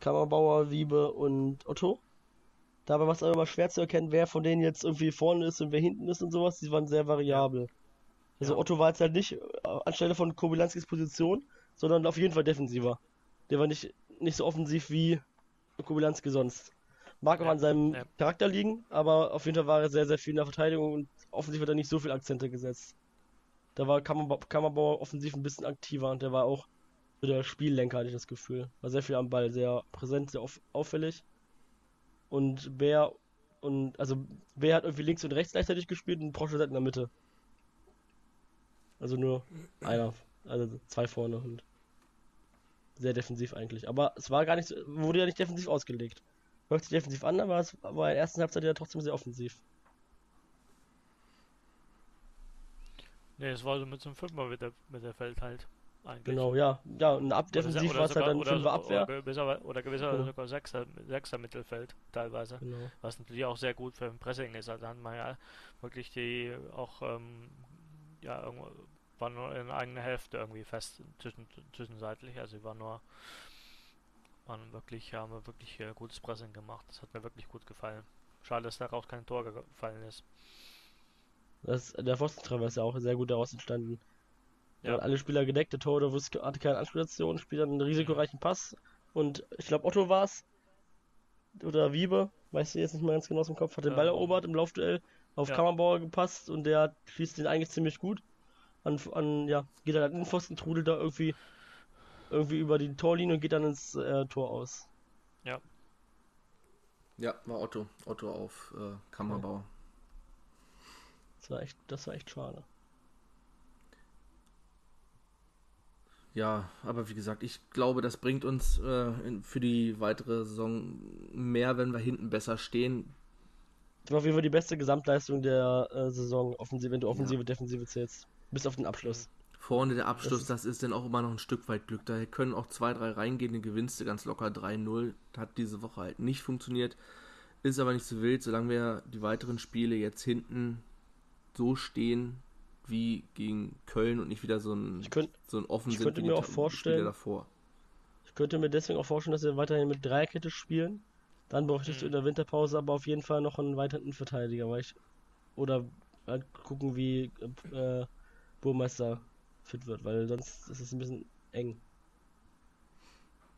[SPEAKER 2] Kammerbauer, Wiebe und Otto. Dabei war es aber immer schwer zu erkennen, wer von denen jetzt irgendwie vorne ist und wer hinten ist und sowas. Die waren sehr variabel. Also ja. Otto war jetzt halt nicht äh, anstelle von Kobylanskis Position, sondern auf jeden Fall defensiver. Der war nicht, nicht so offensiv wie Kobylanski sonst. Mag auch ja, an seinem ja. Charakter liegen, aber auf jeden Fall war er sehr, sehr viel in der Verteidigung und offensiv hat er nicht so viele Akzente gesetzt. Da war Kammerbauer, offensiv ein bisschen aktiver und der war auch der Spiellenker, hatte ich das Gefühl. War sehr viel am Ball, sehr präsent, sehr auffällig. Und Bär und also Bär hat irgendwie links und rechts gleichzeitig gespielt und Proschel in der Mitte. Also nur einer, also zwei vorne und sehr defensiv eigentlich. Aber es war gar nicht, wurde ja nicht defensiv ausgelegt. Hört sich defensiv an, aber es war in der ersten Halbzeit ja trotzdem sehr offensiv.
[SPEAKER 3] Ne, es war so mit so einem Fünfer mit der, mit der Feld halt.
[SPEAKER 2] Eigentlich. Genau, ja. Ja, und ab defensiv war es halt dann oder, fünfer Abwehr.
[SPEAKER 3] Oder gewisser, oder gewisser genau. sogar Sechser, Sechser Mittelfeld teilweise. Genau. Was natürlich auch sehr gut für ein Pressing ist. Also da hat man ja wirklich die auch ähm, ja irgendwo war nur in eigener Hälfte irgendwie fest zwischen, zwischenseitlich. Also war nur waren wirklich, haben wir wirklich äh, gutes Pressing gemacht. Das hat mir wirklich gut gefallen. Schade, dass daraus kein Tor gefallen ist.
[SPEAKER 2] Das, der Pfostentreffer ist ja auch sehr gut daraus entstanden. Ja. alle Spieler gedeckt, der Torhüter hatte keine Anspielstation, spielt dann einen risikoreichen Pass. Und ich glaube, Otto war es. Oder Wiebe, weiß ich jetzt nicht mehr ganz genau aus dem Kopf, hat den Ball erobert im Laufduell, auf ja. Kammerbauer gepasst und der schießt den eigentlich ziemlich gut. An, an ja, geht dann an den Pfosten, trudelt da irgendwie, irgendwie über die Torlinie und geht dann ins äh, Tor aus.
[SPEAKER 3] Ja.
[SPEAKER 1] Ja, war Otto. Otto auf äh, Kammerbauer. Ja.
[SPEAKER 2] Das war echt, das war echt schade.
[SPEAKER 1] Ja, aber wie gesagt, ich glaube, das bringt uns äh, in, für die weitere Saison mehr, wenn wir hinten besser stehen.
[SPEAKER 2] Das war auf jeden Fall die beste Gesamtleistung der äh, Saison, offensive, wenn du Offensive, ja. Defensive zählst. Bis auf den Abschluss.
[SPEAKER 1] Vorne der Abschluss, das ist, das ist dann auch immer noch ein Stück weit Glück. Da können auch zwei, drei reingehen, den gewinnst du ganz locker 3-0. Hat diese Woche halt nicht funktioniert. Ist aber nicht so wild, solange wir die weiteren Spiele jetzt hinten so stehen, wie gegen Köln und nicht wieder so ein,
[SPEAKER 2] ich könnt,
[SPEAKER 1] so ein offen
[SPEAKER 2] ich könnte mir auch vorstellen,
[SPEAKER 1] davor.
[SPEAKER 2] Ich könnte mir deswegen auch vorstellen, dass wir weiterhin mit Dreierkette spielen. Dann bräuchtest du
[SPEAKER 3] Mhm.
[SPEAKER 2] in der Winterpause aber auf jeden Fall noch einen weiteren Verteidiger, weil ich. Oder halt gucken, wie äh, Burmeister fit wird, weil sonst ist es ein bisschen eng.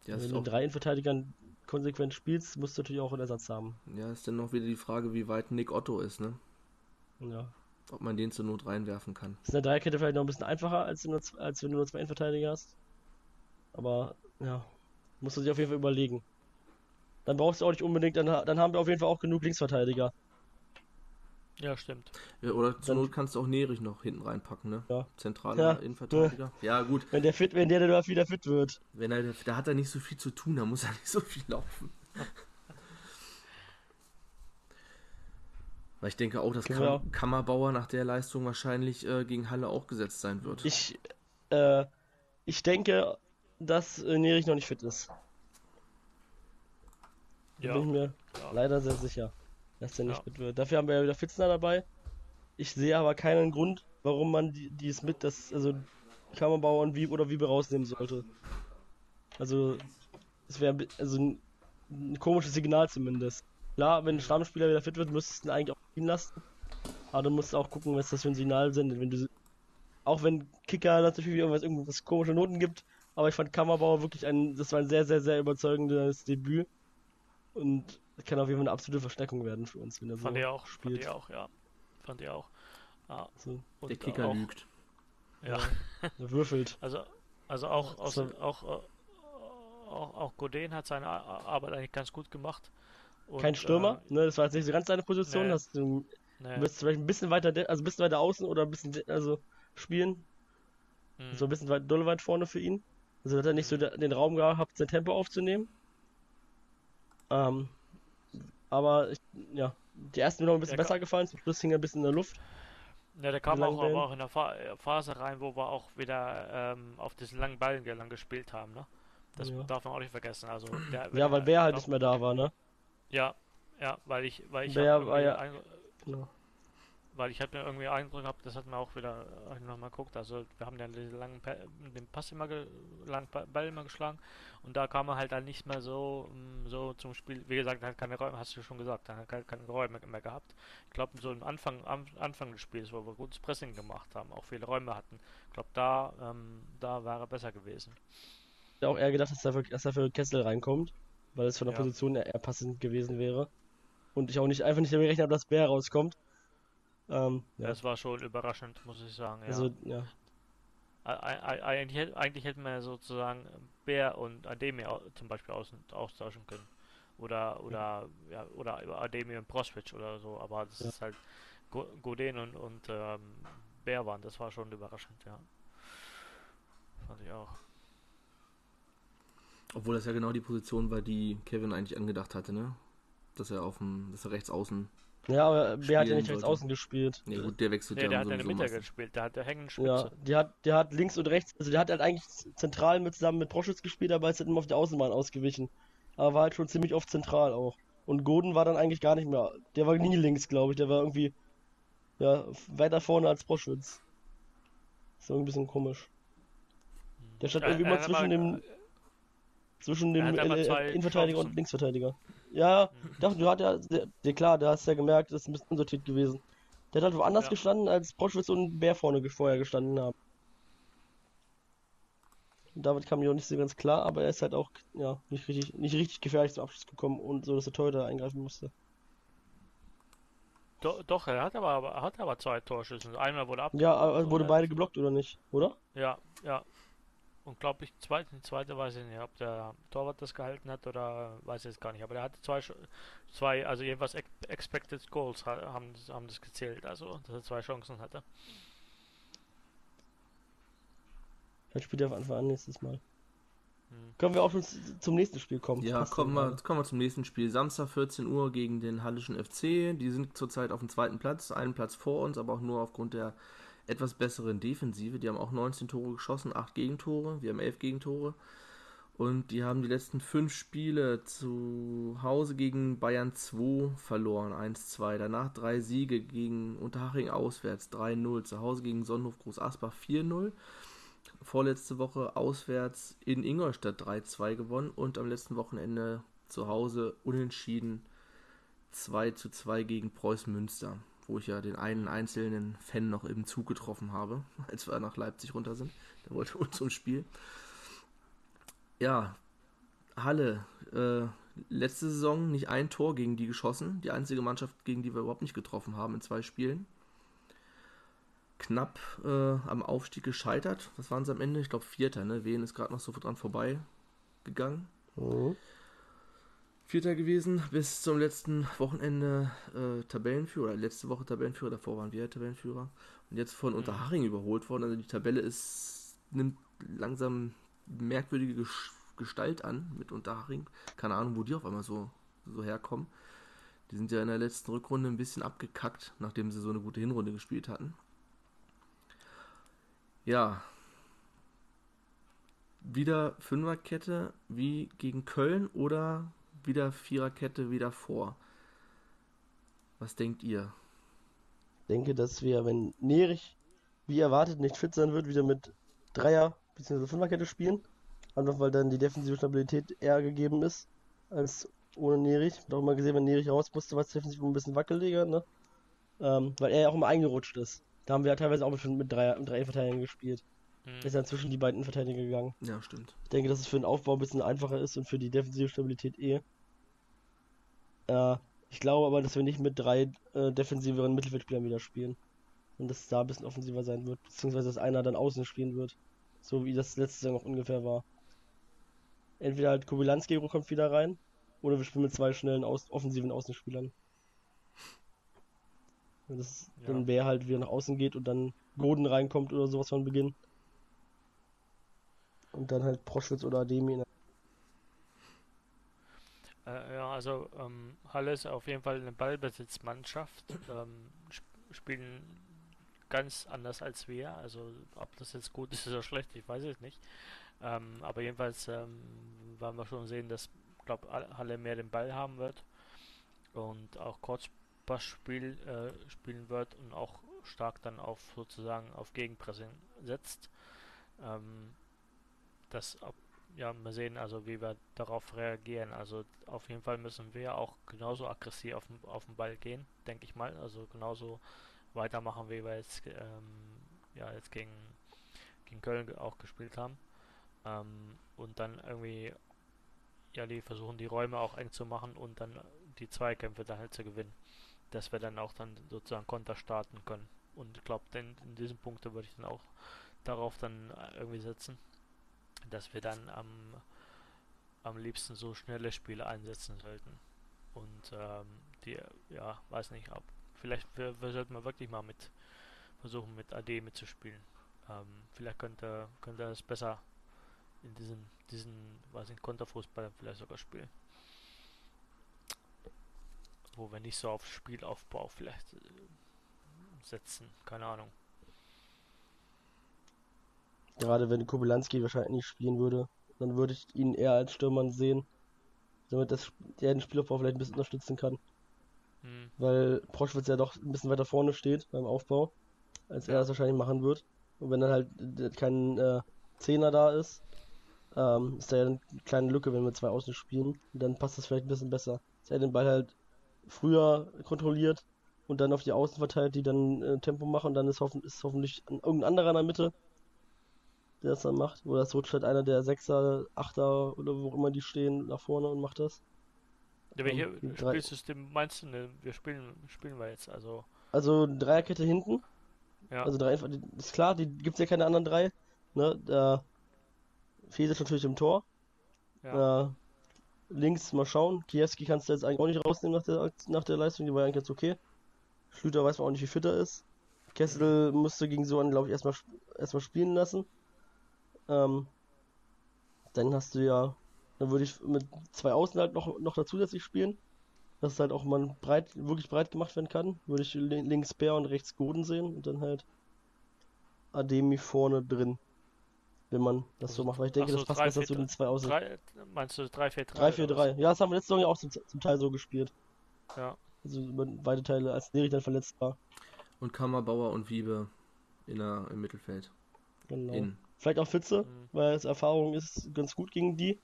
[SPEAKER 1] Ja,
[SPEAKER 2] Wenn du mit drei Innenverteidigern konsequent spielst, musst du natürlich auch einen Ersatz haben.
[SPEAKER 1] ja, ist dann noch wieder die Frage, wie weit Nick Otto ist, ne?
[SPEAKER 2] Ja.
[SPEAKER 1] Ob man den zur Not reinwerfen kann.
[SPEAKER 2] Ist in der Dreierkette vielleicht noch ein bisschen einfacher, als, du nur, z- als wenn du nur zwei Innenverteidiger hast. Aber, ja, musst du sich auf jeden Fall überlegen. Dann brauchst du auch nicht unbedingt, dann, dann haben wir auf jeden Fall auch genug Linksverteidiger.
[SPEAKER 3] Ja, stimmt.
[SPEAKER 1] Ja, oder zur
[SPEAKER 2] Dann-
[SPEAKER 1] Not kannst du auch Nerich noch hinten reinpacken, ne?
[SPEAKER 2] Ja.
[SPEAKER 1] Zentraler
[SPEAKER 2] Ja.
[SPEAKER 1] Innenverteidiger. Ja, gut.
[SPEAKER 2] Wenn der fit, wenn der dann wieder fit wird.
[SPEAKER 1] Wenn er, da hat er nicht so viel zu tun, da muss er nicht so viel laufen. (laughs) Weil ich denke auch, dass Kam
[SPEAKER 2] Ja.
[SPEAKER 1] Kammerbauer nach der Leistung wahrscheinlich äh, gegen Halle auch gesetzt sein wird.
[SPEAKER 2] Ich, äh, ich denke, dass äh, Nerich noch nicht fit ist.
[SPEAKER 3] Ja,
[SPEAKER 2] bin ich mir
[SPEAKER 3] klar.
[SPEAKER 2] leider sehr sicher, dass der nicht
[SPEAKER 3] Ja.
[SPEAKER 2] fit wird. Dafür haben wir ja wieder Fitzner dabei. Ich sehe aber keinen Grund, warum man die, die es mit, das, also Kammerbauer und Wieb oder Wiebe rausnehmen sollte. Also, es wäre also ein, ein komisches Signal zumindest. Klar, wenn ein Stammspieler wieder fit wird, müsstest du ihn eigentlich auch spielen lassen. Aber du musst auch gucken, was das für ein Signal sendet. Wenn du, auch wenn Kicker natürlich irgendwas, irgendwas komische Noten gibt, aber ich fand Kammerbauer wirklich ein, das war ein sehr, sehr, sehr überzeugendes Debüt. Und das kann auf jeden Fall eine absolute Verstärkung werden für uns, wenn er so
[SPEAKER 3] Fand ich auch, fand
[SPEAKER 2] spielt.
[SPEAKER 3] ich auch, ja. Fand ich auch. Ja,
[SPEAKER 2] So,
[SPEAKER 3] und
[SPEAKER 1] der Kicker
[SPEAKER 3] auch,
[SPEAKER 1] lügt.
[SPEAKER 3] Ja, (laughs)
[SPEAKER 2] er würfelt.
[SPEAKER 3] also, also auch, aus,
[SPEAKER 2] So.
[SPEAKER 3] auch, äh, auch, auch Godin hat seine Ar- Arbeit eigentlich ganz gut gemacht. Und,
[SPEAKER 2] Kein Stürmer,
[SPEAKER 3] Äh,
[SPEAKER 2] ne? Das war jetzt nicht so ganz seine Position.
[SPEAKER 3] Nee.
[SPEAKER 2] Hast du,
[SPEAKER 3] nee,
[SPEAKER 2] wirst vielleicht ein bisschen weiter, also ein bisschen weiter außen oder ein bisschen also spielen.
[SPEAKER 3] hm,
[SPEAKER 2] So ein bisschen weit, dolle weit vorne für ihn. Also hat er nicht so de- den Raum gehabt, sein Tempo aufzunehmen. Ähm, aber ich, ja, die ersten mir noch ein bisschen
[SPEAKER 3] Der
[SPEAKER 2] besser gefallen, zum Schluss hing er ein bisschen in der Luft.
[SPEAKER 3] Ja, der kam auch, aber auch in der äh, Phase rein, wo wir auch wieder ähm, auf diesen langen Ballen lang gespielt haben, ne? Das
[SPEAKER 2] Ja.
[SPEAKER 3] darf man auch nicht vergessen. Also, der,
[SPEAKER 2] Ja, weil Bär halt nicht mehr da war, ne?
[SPEAKER 3] Ja, ja, weil ich, weil ich
[SPEAKER 2] war
[SPEAKER 3] irgendwie
[SPEAKER 2] ja-
[SPEAKER 3] ein, weil ich hatte irgendwie Eindruck gehabt, das hat man auch wieder äh, nochmal geguckt. Also wir haben ja diese langen Pa- den Pass immer ge langen Ball immer geschlagen und da kam er halt dann nicht mehr so mm, so zum Spiel. Wie gesagt, er hat keine Räume, hast du schon gesagt, er hat keine, keine Räume mehr gehabt. Ich glaube so im Anfang am Anfang des Spiels, wo wir gutes Pressing gemacht haben, auch viele Räume hatten. Ich glaube da ähm, da wäre er besser gewesen.
[SPEAKER 2] Ich hätte auch eher gedacht, dass er für, dass er für Kessel reinkommt, weil es von der
[SPEAKER 3] Ja.
[SPEAKER 2] Position eher, passend gewesen wäre. Und ich auch nicht einfach nicht damit gerechnet habe, dass Bär rauskommt. Ähm, ja.
[SPEAKER 3] Das war schon überraschend, muss ich sagen. Ja.
[SPEAKER 2] Also, ja.
[SPEAKER 3] Ei- ei- Eigentlich, eigentlich hätten wir sozusagen Bär und Ademir au- zum Beispiel aus, austauschen können. Oder oder ja, oder über Ademir und Proswitch oder so, aber das
[SPEAKER 2] Ja.
[SPEAKER 3] ist halt Go- Godin und, und ähm, Bär waren, das war schon überraschend, ja. Fand ich auch.
[SPEAKER 1] Obwohl das ja genau die Position war, die Kevin eigentlich angedacht hatte, ne? Dass er auf dem, dass er rechts außen.
[SPEAKER 2] Ja, aber Bär hat ja nicht rechts außen gespielt.
[SPEAKER 1] Nee, gut, der wechselt
[SPEAKER 3] Nee,
[SPEAKER 1] ja
[SPEAKER 3] der hat ja in der Mitte gespielt, der hat der hängende
[SPEAKER 2] Ja, der hat, der hat links und rechts, also der hat halt eigentlich zentral mit zusammen mit Proschitz gespielt, aber ist halt immer auf die Außenbahn ausgewichen. Aber war halt schon ziemlich oft zentral auch. Und Goden war dann eigentlich gar nicht mehr. Der war nie links, glaube ich. Der war irgendwie ja, weiter vorne als Proschwitz. Ist irgendwie ein bisschen komisch. Der stand
[SPEAKER 3] Ja,
[SPEAKER 2] irgendwie
[SPEAKER 3] er
[SPEAKER 2] immer
[SPEAKER 3] hat
[SPEAKER 2] zwischen dem zwischen dem äh, Innenverteidiger und Linksverteidiger. Ja, doch, du hat ja, der, der, klar, da hast du ja gemerkt, das ist ein bisschen unsortiert gewesen. Der hat halt woanders
[SPEAKER 3] Ja.
[SPEAKER 2] gestanden, als Proschwitz und Bär vorne vorher gestanden haben. Und damit kam mir auch nicht so ganz klar, aber er ist halt auch ja, nicht richtig, nicht richtig gefährlich zum Abschluss gekommen und so, dass der Torhüter eingreifen musste.
[SPEAKER 3] Do, doch, er hat aber, er hat aber zwei Torschüsse. Einmal wurde ab.
[SPEAKER 2] Ja, aber
[SPEAKER 3] so,
[SPEAKER 2] wurde beide geblockt oder nicht, oder?
[SPEAKER 3] Ja, ja. Und glaube ich, zweite, zweite weiß ich nicht, ob der Torwart das gehalten hat oder weiß ich jetzt gar nicht. Aber der hatte zwei, zwei also jedenfalls ex Expected Goals ha- haben, haben das gezählt, also dass er zwei Chancen hatte.
[SPEAKER 2] Vielleicht spielt er von Anfang an nächstes Mal.
[SPEAKER 3] Hm.
[SPEAKER 2] Können wir auch schon zum nächsten Spiel kommen?
[SPEAKER 1] Ja, kommen wir, kommen wir zum nächsten Spiel. Samstag 14 Uhr gegen den Hallischen FC. Die sind zurzeit auf dem zweiten Platz, einen Platz vor uns, aber auch nur aufgrund der etwas besseren Defensive. Die haben auch 19 Tore geschossen, 8 Gegentore. Wir haben 11 Gegentore. Und die haben die letzten fünf Spiele zu Hause gegen Bayern 2 verloren, 1-2. Danach drei Siege gegen Unterhaching auswärts, 3-0. Zu Hause gegen Sonnenhof Groß Asbach 4-0. Vorletzte Woche auswärts in Ingolstadt 3-2 gewonnen und am letzten Wochenende zu Hause unentschieden 2 zu 2 gegen Preußen Münster, wo ich ja den einen einzelnen Fan noch im Zug getroffen habe, (laughs) als wir nach Leipzig runter sind. Der wollte uns zum Spiel. Ja, Halle, äh, letzte Saison nicht ein Tor gegen die geschossen. Die einzige Mannschaft, gegen die wir überhaupt nicht getroffen haben in zwei Spielen. Knapp äh, am Aufstieg gescheitert. Was waren sie am Ende? Ich glaube Vierter, ne? Wien ist gerade noch so dran vorbei gegangen. Mhm. Vierter gewesen bis zum letzten Wochenende äh, Tabellenführer, oder letzte Woche Tabellenführer, davor waren wir Tabellenführer. Und jetzt von mhm. Unterhaching überholt worden. Also die Tabelle ist, nimmt langsam merkwürdige Gesch Gestalt an mit Unterhaching. Keine Ahnung, wo die auf einmal so, so herkommen. Die sind ja in der letzten Rückrunde ein bisschen abgekackt, nachdem sie so eine gute Hinrunde gespielt hatten. Ja. Wieder Fünferkette wie gegen Köln oder wieder Viererkette wieder vor? Was denkt ihr?
[SPEAKER 2] Ich denke, dass wir, wenn Nerich wie erwartet nicht fit sein wird, wieder mit Dreier- bzw. Fünferkette spielen. Einfach weil dann die defensive Stabilität eher gegeben ist als ohne Nerich. Ich habe auch mal gesehen, wenn Nerich raus musste, war es defensiv ein bisschen wackeliger, ne? Ähm, weil er ja auch immer eingerutscht ist. Da haben wir ja teilweise auch schon mit drei, mit drei Verteidigern gespielt. Mhm. Ist ja zwischen die beiden Verteidiger gegangen.
[SPEAKER 1] Ja, stimmt.
[SPEAKER 2] Ich denke, dass es für den Aufbau ein bisschen einfacher ist und für die defensive Stabilität eh. Äh, ich glaube aber, dass wir nicht mit drei äh, defensiveren Mittelfeldspielern wieder spielen. Und dass es da ein bisschen offensiver sein wird. Beziehungsweise, dass einer dann außen spielen wird. So wie das letzte Jahr noch ungefähr war entweder halt Kubilanski kommt wieder rein, oder wir spielen mit zwei schnellen Aus offensiven Außenspielern. Das ja. dann wer halt wieder nach außen geht und dann Goden reinkommt oder sowas von Beginn. Und dann halt Proschwitz oder Ademi.
[SPEAKER 3] Äh, ja, also ähm, Halle ist auf jeden Fall eine Ballbesitzmannschaft. ähm, sp spielen ganz anders als wir. Also ob das jetzt gut ist oder schlecht, ich weiß es nicht. Ähm, aber jedenfalls ähm, werden wir schon sehen, dass glaube Halle mehr den Ball haben wird und auch Kurzpassspiel äh, spielen wird und auch stark dann auf sozusagen auf Gegenpressing setzt. Ähm, das ja, wir sehen also, wie wir darauf reagieren. Also auf jeden Fall müssen wir auch genauso aggressiv auf, auf den Ball gehen, denke ich mal. Also genauso weitermachen, wie wir jetzt ähm, ja jetzt gegen, gegen Köln auch gespielt haben. Ähm, und dann irgendwie, ja, die versuchen die Räume auch eng zu machen und dann die Zweikämpfe dann halt zu gewinnen. Dass wir dann auch dann sozusagen Konter starten können. Und ich glaube, in diesem Punkt würde ich dann auch darauf dann irgendwie setzen, dass wir dann am, am liebsten so schnelle Spiele einsetzen sollten. Und ähm, die, ja, weiß nicht, ob vielleicht wir, wir sollten wir wirklich mal mit versuchen mit AD mitzuspielen. Ähm, vielleicht könnte könnte das besser in diesen, diesen, was in Konterfußball vielleicht sogar spielen. Wo wir nicht so auf Spielaufbau vielleicht äh, setzen, keine Ahnung.
[SPEAKER 2] Gerade wenn Kobylanski wahrscheinlich nicht spielen würde, dann würde ich ihn eher als Stürmer sehen, damit das, der den Spielaufbau vielleicht ein bisschen unterstützen kann. Hm. Weil Proschwitz ja doch ein bisschen weiter vorne steht beim Aufbau, als ja. er das wahrscheinlich machen wird. Und wenn dann halt kein äh, Zehner da ist, ähm, ist da ja eine kleine Lücke, wenn wir zwei Außen spielen. Und dann passt das vielleicht ein bisschen besser. Dass er den Ball halt früher kontrolliert und dann auf die Außen verteilt, die dann äh, Tempo machen und dann ist, hoffen, ist hoffentlich irgendein anderer in der Mitte, der das dann macht. Oder es rutscht halt einer der Sechser, Achter oder wo immer die stehen nach vorne und macht das.
[SPEAKER 3] Ja, welche um, Spielsystem meinst du denn? Wir spielen, spielen wir jetzt, also.
[SPEAKER 2] Also Dreierkette hinten. Ja. Also drei, ist klar, die gibt's ja keine anderen drei. Ne, da Fesic natürlich im Tor. Ja. Äh, links mal schauen. Kiewski kannst du jetzt eigentlich auch nicht rausnehmen nach der, nach der Leistung, die war eigentlich ganz okay. Schlüter weiß man auch nicht, wie fit er ist. Kessel musste gegen so einen, glaube ich, erstmal erstmal spielen lassen. Ähm, dann hast du ja, dann würde ich mit zwei Außen halt noch, noch zusätzlich spielen. Dass es halt auch mal breit, wirklich breit gemacht werden kann. Würde ich links Bär und rechts Goden sehen und dann halt Ademi vorne drin wenn man das so macht. Weil ich denke, so, das passt 3, besser 4, zu den zwei Außen.
[SPEAKER 3] meinst du 3-4-3?
[SPEAKER 2] 3-4-3. Ja, das haben wir letzte Saison ja auch zum, zum, Teil so gespielt.
[SPEAKER 3] Ja.
[SPEAKER 2] Also über beide Teile, als Nerich dann verletzt war.
[SPEAKER 1] Und Kammerbauer und Wiebe in der, im Mittelfeld.
[SPEAKER 2] Genau. In. Vielleicht auch Fitze, mhm. weil es Erfahrung ist ganz gut gegen die.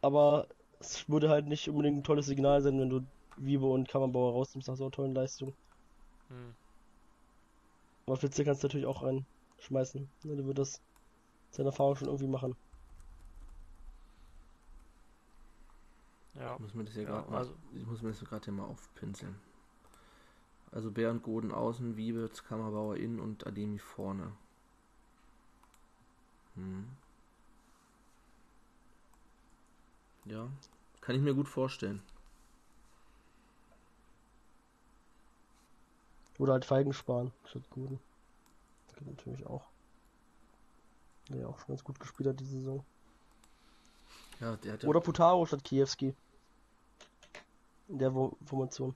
[SPEAKER 2] Aber es würde halt nicht unbedingt ein tolles Signal sein, wenn du Wiebe und Kammerbauer rausnimmst nach so einer tollen Leistung.
[SPEAKER 3] Hm.
[SPEAKER 2] Aber Flitze kannst du natürlich auch reinschmeißen. Ne, der wird das seine Erfahrung schon irgendwie machen.
[SPEAKER 3] Ja.
[SPEAKER 1] Ich muss mir das hier
[SPEAKER 3] Ja,
[SPEAKER 1] gerade mal,
[SPEAKER 3] also-
[SPEAKER 1] ich muss mir das gerade hier mal aufpinseln. Also Bernd Goden außen, Wiebe, Kammerbauer innen und Ademi vorne. Hm. Ja, kann ich mir gut vorstellen.
[SPEAKER 2] Oder halt Feigen sparen, statt Guten. Das geht natürlich auch. Der ja auch schon ganz gut gespielt hat diese Saison.
[SPEAKER 1] Ja, der hat
[SPEAKER 2] Oder Putaro statt Kiewski. In der Wo- Formation.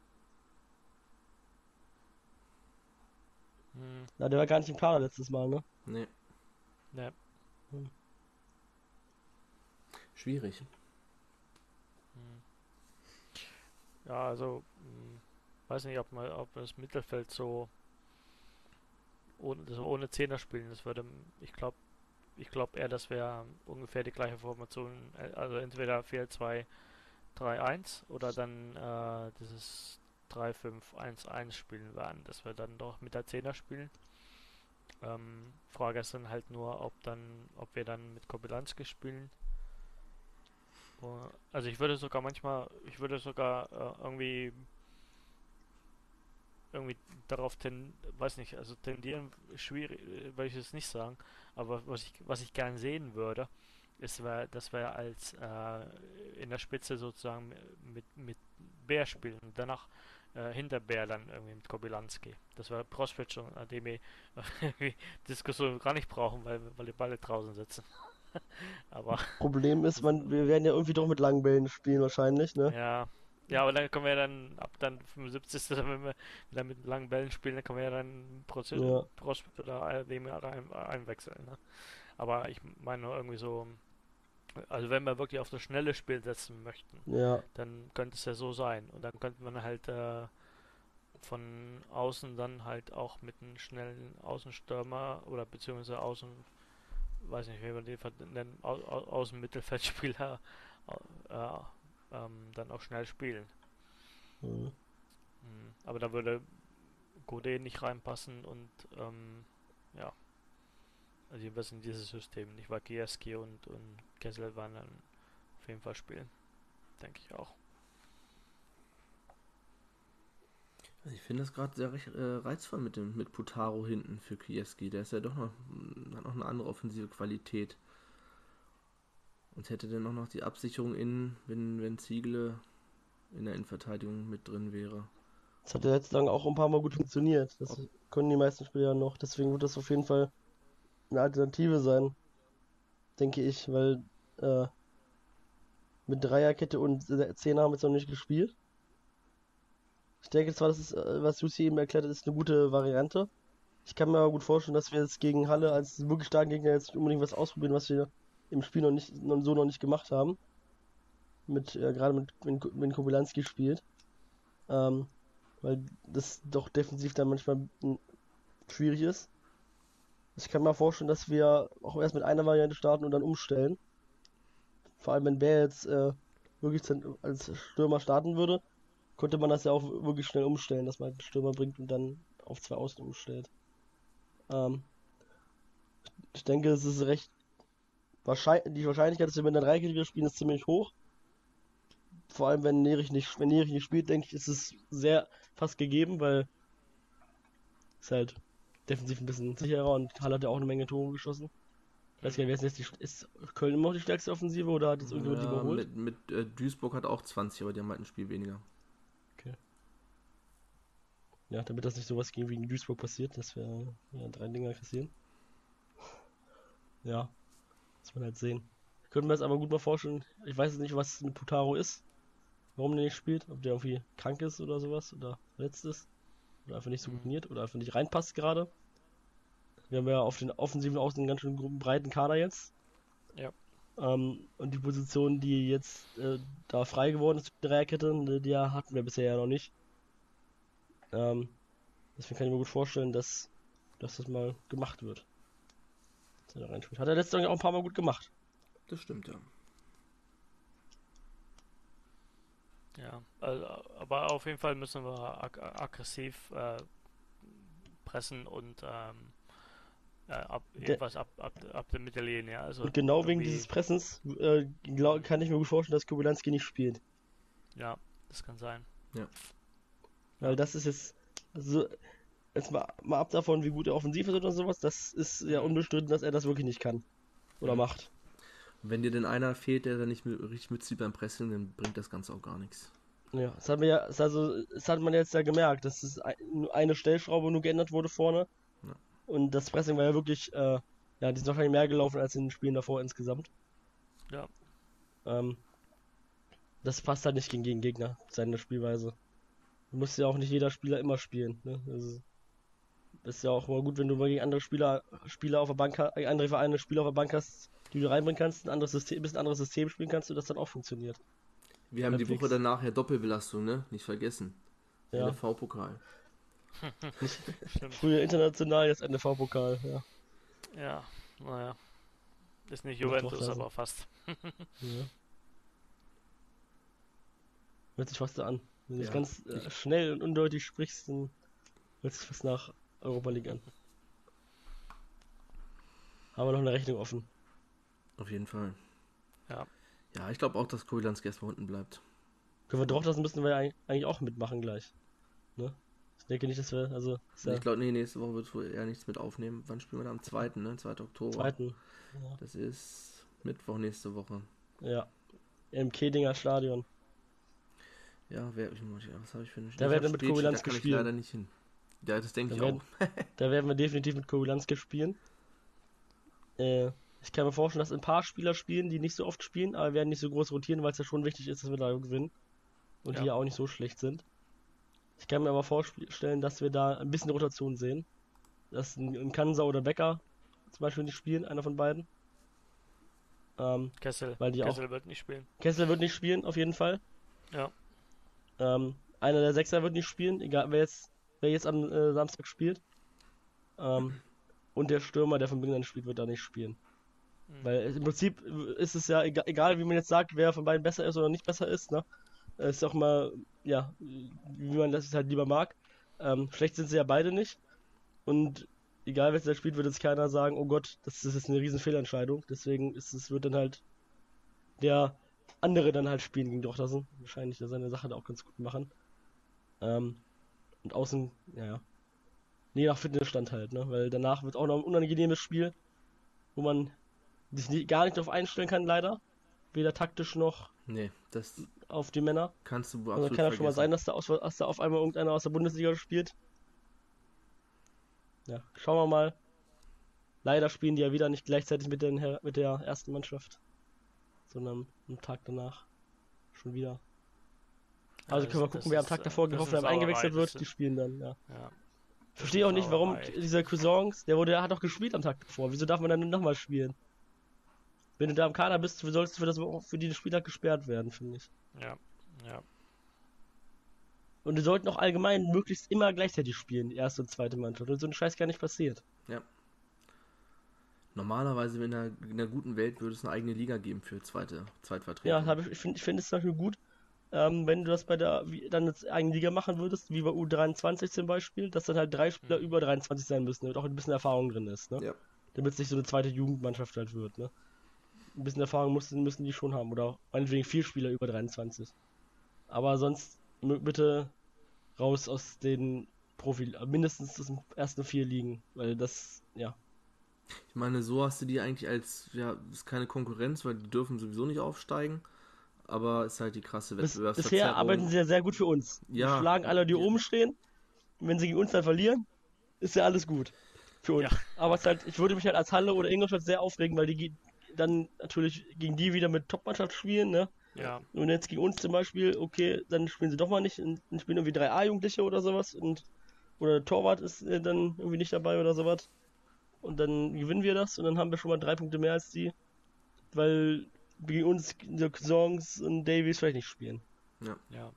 [SPEAKER 3] Hm.
[SPEAKER 2] Na, der war gar nicht im Kader letztes Mal, ne?
[SPEAKER 1] nee, Schwierig.
[SPEAKER 3] Hm. Ja, also, hm, weiß nicht, ob man, ob das Mittelfeld so ohne, das ohne Zehner spielen, das würde, ich glaube, ich glaube eher, dass wir ungefähr die gleiche Formation, äh, also entweder 4-2-3-1 oder dann äh, dieses 3-5-1-1 spielen werden, dass wir dann doch mit der Zehner spielen. Ähm, Frage ist dann halt nur, ob dann, ob wir dann mit Kobylanski spielen. Also ich würde sogar manchmal, ich würde sogar äh, irgendwie irgendwie darauf ten, weiß nicht, also tendieren schwierig, äh, will ich es nicht sagen, aber was ich was ich gern sehen würde, ist, dass wir als äh, in der Spitze sozusagen mit mit Bär spielen danach äh, hinter Bär dann irgendwie mit Kobylanski. Das wäre Proswitch und Ademi irgendwie (laughs) Diskussion gar nicht brauchen, weil weil die Balle draußen sitzen. (laughs) aber
[SPEAKER 2] Problem ist, man, (laughs) wir werden ja irgendwie doch mit langen Bällen spielen wahrscheinlich, ne?
[SPEAKER 3] Ja. Ja, aber dann können wir dann ab dann 75. Dann, wenn wir wieder mit langen Bällen spielen, dann können wir ja dann Proze
[SPEAKER 2] Ja.
[SPEAKER 3] Prospect oder dem ein, einwechseln. Ne? Aber ich meine nur irgendwie so, also wenn wir wirklich auf das schnelle Spiel setzen möchten,
[SPEAKER 2] Ja,
[SPEAKER 3] dann könnte es ja so sein. Und dann könnte man halt äh, von außen dann halt auch mit einem schnellen Außenstürmer oder beziehungsweise Außen, weiß nicht, wie man den nennen, Au Au Außenmittelfeldspieler äh, ähm, dann auch schnell spielen.
[SPEAKER 2] mhm.
[SPEAKER 3] Mhm. Aber da würde Godet nicht reinpassen und ähm, ja. Also jedenfalls in dieses System. Nicht Wakierski und, und Kessel waren dann auf jeden Fall spielen. Denke ich auch.
[SPEAKER 1] Also ich finde das gerade sehr recht, äh, reizvoll mit dem mit Putaro hinten für Kiewski. Der ist ja doch noch, hat noch eine andere offensive Qualität. Und hätte dann auch noch die Absicherung innen, wenn, wenn Ziegle in der Innenverteidigung mit drin wäre.
[SPEAKER 2] Das hat ja jetzt lang auch ein paar Mal gut funktioniert. Das können die meisten Spieler noch. Deswegen wird das auf jeden Fall eine Alternative sein. Denke ich, weil äh, mit Dreierkette und Zehner haben wir jetzt noch nicht gespielt. Ich denke zwar, das ist, äh, was Lucy eben erklärt hat, ist eine gute Variante. Ich kann mir aber gut vorstellen, dass wir jetzt gegen Halle als wirklich starken Gegner jetzt unbedingt was ausprobieren, was wir im Spiel noch nicht noch so noch nicht gemacht haben. Mit, äh, gerade mit, wenn, wenn Kobylanski spielt. Ähm, weil das doch defensiv dann manchmal schwierig ist. Ich kann mir vorstellen, dass wir auch erst mit einer Variante starten und dann umstellen. Vor allem, wenn Bär jetzt äh, wirklich als Stürmer starten würde, könnte man das ja auch wirklich schnell umstellen, dass man einen Stürmer bringt und dann auf zwei Außen umstellt. Ähm, ich denke, es ist recht wahrscheinlich, die Wahrscheinlichkeit, dass wir mit einer Dreikette spielen, ist ziemlich hoch. Vor allem, wenn Nerich nicht, wenn Nerich nicht spielt, denke ich, ist es sehr fast gegeben, weil ist halt defensiv ein bisschen sicherer und Karl hat ja auch eine Menge Tore geschossen. Ich weiß gar nicht, wer ist jetzt die, ist Köln immer noch die stärkste Offensive oder hat jetzt irgendjemand die
[SPEAKER 1] Ja,
[SPEAKER 2] überholt?
[SPEAKER 1] mit mit äh, Duisburg hat auch 20, aber die haben halt ein Spiel weniger.
[SPEAKER 2] Ja, damit das nicht sowas gegen wie in Duisburg passiert, dass wir ja, drei Dinger kassieren. Ja, muss man halt sehen. Könnte mir das aber gut mal vorstellen. Ich weiß jetzt nicht, was ein Putaro ist. Warum der nicht spielt. Ob der irgendwie krank ist oder sowas. Oder verletzt ist. Oder einfach nicht so
[SPEAKER 3] Mhm.
[SPEAKER 2] routiniert. Oder einfach nicht reinpasst gerade. Wir haben ja auf den offensiven Außen einen ganz schön breiten Kader jetzt.
[SPEAKER 3] Ja.
[SPEAKER 2] Ähm, und die Position, die jetzt äh, da frei geworden ist, die Dreierkette, die, die hatten wir bisher ja noch nicht. Ähm, deswegen kann ich mir gut vorstellen, dass, dass das mal gemacht wird. Dass er da reinspielt. Hat er letztes Jahr auch ein paar Mal gut gemacht.
[SPEAKER 1] Das stimmt, ja.
[SPEAKER 3] Ja, also, aber auf jeden Fall müssen wir ag aggressiv äh, pressen und ähm, äh, ab, jedenfalls ab, ab, ab der Mittellinie. Also
[SPEAKER 2] und genau wegen dieses Pressens äh, glaub, kann ich mir gut vorstellen, dass Kubilanski nicht spielt.
[SPEAKER 3] Ja, das kann sein.
[SPEAKER 1] Ja.
[SPEAKER 2] Weil das ist jetzt, also, jetzt mal, mal ab davon, wie gut er offensiv ist oder sowas, das ist ja unbestritten, dass er das wirklich nicht kann. Oder macht.
[SPEAKER 1] Wenn dir denn einer fehlt, der da nicht mit, richtig mitzieht beim Pressing, dann bringt das Ganze auch gar nichts.
[SPEAKER 2] Ja, das hat man ja, also, das hat man jetzt ja gemerkt, dass es eine Stellschraube nur geändert wurde vorne. Und das Pressing war ja wirklich, äh, ja, die sind wahrscheinlich mehr gelaufen als in den Spielen davor insgesamt.
[SPEAKER 3] Ja.
[SPEAKER 2] Ähm, das passt halt nicht gegen, gegen Gegner, seine Spielweise. Du musst ja auch nicht jeder Spieler immer spielen. Ne? Also, ist ja auch mal gut, wenn du mal gegen andere Spieler, Spieler auf der Bank, äh, andere Vereine Spieler auf der Bank hast, die du reinbringen kannst, ein anderes System, ein bisschen anderes System spielen kannst und das dann auch funktioniert.
[SPEAKER 1] Wir haben die Woche danach ja Doppelbelastung, ne? Nicht vergessen. Ja. NV-Pokal. (laughs)
[SPEAKER 2] Früher international, jetzt NV-Pokal, ja.
[SPEAKER 3] Ja, naja. Ist nicht Juventus, aber fast. ja. (laughs)
[SPEAKER 2] Hört sich fast an. Wenn du ja. ganz äh, schnell und undeutlich sprichst, dann hört sich fast nach Europa League an. Haben wir noch eine Rechnung offen.
[SPEAKER 1] Auf jeden Fall.
[SPEAKER 3] Ja.
[SPEAKER 1] Ja, ich glaube auch, dass Kubilanski erstmal unten bleibt.
[SPEAKER 2] Können wir drauf lassen, müssen wir eigentlich auch mitmachen gleich. Ne? Ich denke nicht, dass wir, also.
[SPEAKER 1] Ja ich glaube, nee, nächste Woche wird wohl eher nichts mit aufnehmen. Wann spielen wir da? Am 2., ne? 2. Oktober.
[SPEAKER 2] 2. Ja.
[SPEAKER 1] Das ist Mittwoch nächste Woche.
[SPEAKER 2] Ja. Im Kedinger Stadion.
[SPEAKER 1] Ja, wer, was habe ich für eine
[SPEAKER 2] Da werden wir mit Kobylanski
[SPEAKER 1] spielen. Ich leider nicht hin. Ja, das denke ich
[SPEAKER 2] werden,
[SPEAKER 1] auch. (laughs)
[SPEAKER 2] da werden wir definitiv mit Kobylanski spielen. Äh, ich kann mir vorstellen, dass ein paar Spieler spielen, die nicht so oft spielen, aber werden nicht so groß rotieren, weil es ja schon wichtig ist, dass wir da gewinnen. Und ja. die ja auch nicht so schlecht sind. Ich kann mir aber vorstellen, dass wir da ein bisschen Rotation sehen. Dass ein, ein Kansa oder Becker zum Beispiel nicht spielen, einer von beiden.
[SPEAKER 3] Ähm, Kessel.
[SPEAKER 2] Weil die
[SPEAKER 3] Kessel
[SPEAKER 2] auch,
[SPEAKER 3] wird nicht spielen.
[SPEAKER 2] Kessel wird nicht spielen, auf jeden Fall.
[SPEAKER 3] Ja.
[SPEAKER 2] Ähm, einer der Sechser wird nicht spielen, egal wer jetzt, wer jetzt am äh, Samstag spielt. Ähm, und der Stürmer, der von Beginn an spielt, wird da nicht spielen. Mhm. Weil im Prinzip ist es ja egal, egal, wie man jetzt sagt, wer von beiden besser ist oder nicht besser ist, ne? Es ist auch mal, ja, wie man das halt lieber mag. Ähm, schlecht sind sie ja beide nicht. Und egal, wer da spielt, wird jetzt keiner sagen, oh Gott, das ist jetzt eine riesen Fehlentscheidung. Deswegen ist es, wird dann halt der andere dann halt spielen gegen Drochtersen. Wahrscheinlich ja seine Sache da auch ganz gut machen. Ähm, und außen, ja, ja. Nee, nach Fitnessstand halt, ne? Weil danach wird auch noch ein unangenehmes Spiel, wo man sich nie, gar nicht darauf einstellen kann, leider. Weder taktisch noch
[SPEAKER 1] nee, das
[SPEAKER 2] auf die Männer.
[SPEAKER 1] Kannst du
[SPEAKER 2] absolut Also kann ja schon mal sein, dass da, aus, dass da auf einmal irgendeiner aus der Bundesliga spielt. Ja, schauen wir mal. Leider spielen die ja wieder nicht gleichzeitig mit, den, mit der ersten Mannschaft sondern am Tag danach schon wieder. Also können wir gucken, wer am Tag davor Hoffenheim eingewechselt wird, die spielen dann, ja. ja. Verstehe auch nicht, warum dieser Cousins, der wurde, der hat doch gespielt am Tag davor. Wieso darf man dann nochmal spielen? Wenn du da im Kader bist, sollst du für, das, für die Spieltag gesperrt werden, finde ich.
[SPEAKER 3] Ja, ja.
[SPEAKER 2] Und die sollten auch allgemein möglichst immer gleichzeitig spielen, die erste und zweite Mannschaft. Und so ein Scheiß gar nicht passiert.
[SPEAKER 1] Ja. Normalerweise in einer, in einer guten Welt würde es eine eigene Liga geben für zweite Zweitvertreter.
[SPEAKER 2] Ja, ich, ich finde ich find es zum Beispiel gut, ähm, wenn du das bei der wie, dann eine eigene Liga machen würdest, wie bei U23 zum Beispiel, dass dann halt drei Spieler mhm. über 23 sein müssen, damit auch ein bisschen Erfahrung drin ist, ne?
[SPEAKER 1] Ja.
[SPEAKER 2] Damit es nicht so eine zweite Jugendmannschaft halt wird, ne? Ein bisschen Erfahrung müssen, müssen die schon haben, oder meinetwegen vier Spieler über 23. Aber sonst bitte raus aus den Profi, mindestens das ersten vier Ligen, weil das, ja,
[SPEAKER 1] ich meine, so hast du die eigentlich als, ja, ist keine Konkurrenz, weil die dürfen sowieso nicht aufsteigen. Aber ist halt die krasse
[SPEAKER 2] Wettbewerbsverzerrung. Bisher arbeiten sie ja sehr gut für uns. Ja. Die schlagen alle, die ja. oben stehen. Und wenn sie gegen uns dann verlieren, ist ja alles gut. Für uns. Ja. Aber es halt, ich würde mich halt als Halle oder Ingolstadt sehr aufregen, weil die dann natürlich gegen die wieder mit Topmannschaft spielen, ne?
[SPEAKER 3] Ja.
[SPEAKER 2] Und jetzt gegen uns zum Beispiel, okay, dann spielen sie doch mal nicht, dann spielen irgendwie drei A-Jugendliche oder sowas und oder der Torwart ist äh, dann irgendwie nicht dabei oder sowas und dann gewinnen wir das und dann haben wir schon mal drei Punkte mehr als die, weil gegen uns Songs und Davies vielleicht nicht spielen.
[SPEAKER 1] Ja.
[SPEAKER 3] ja.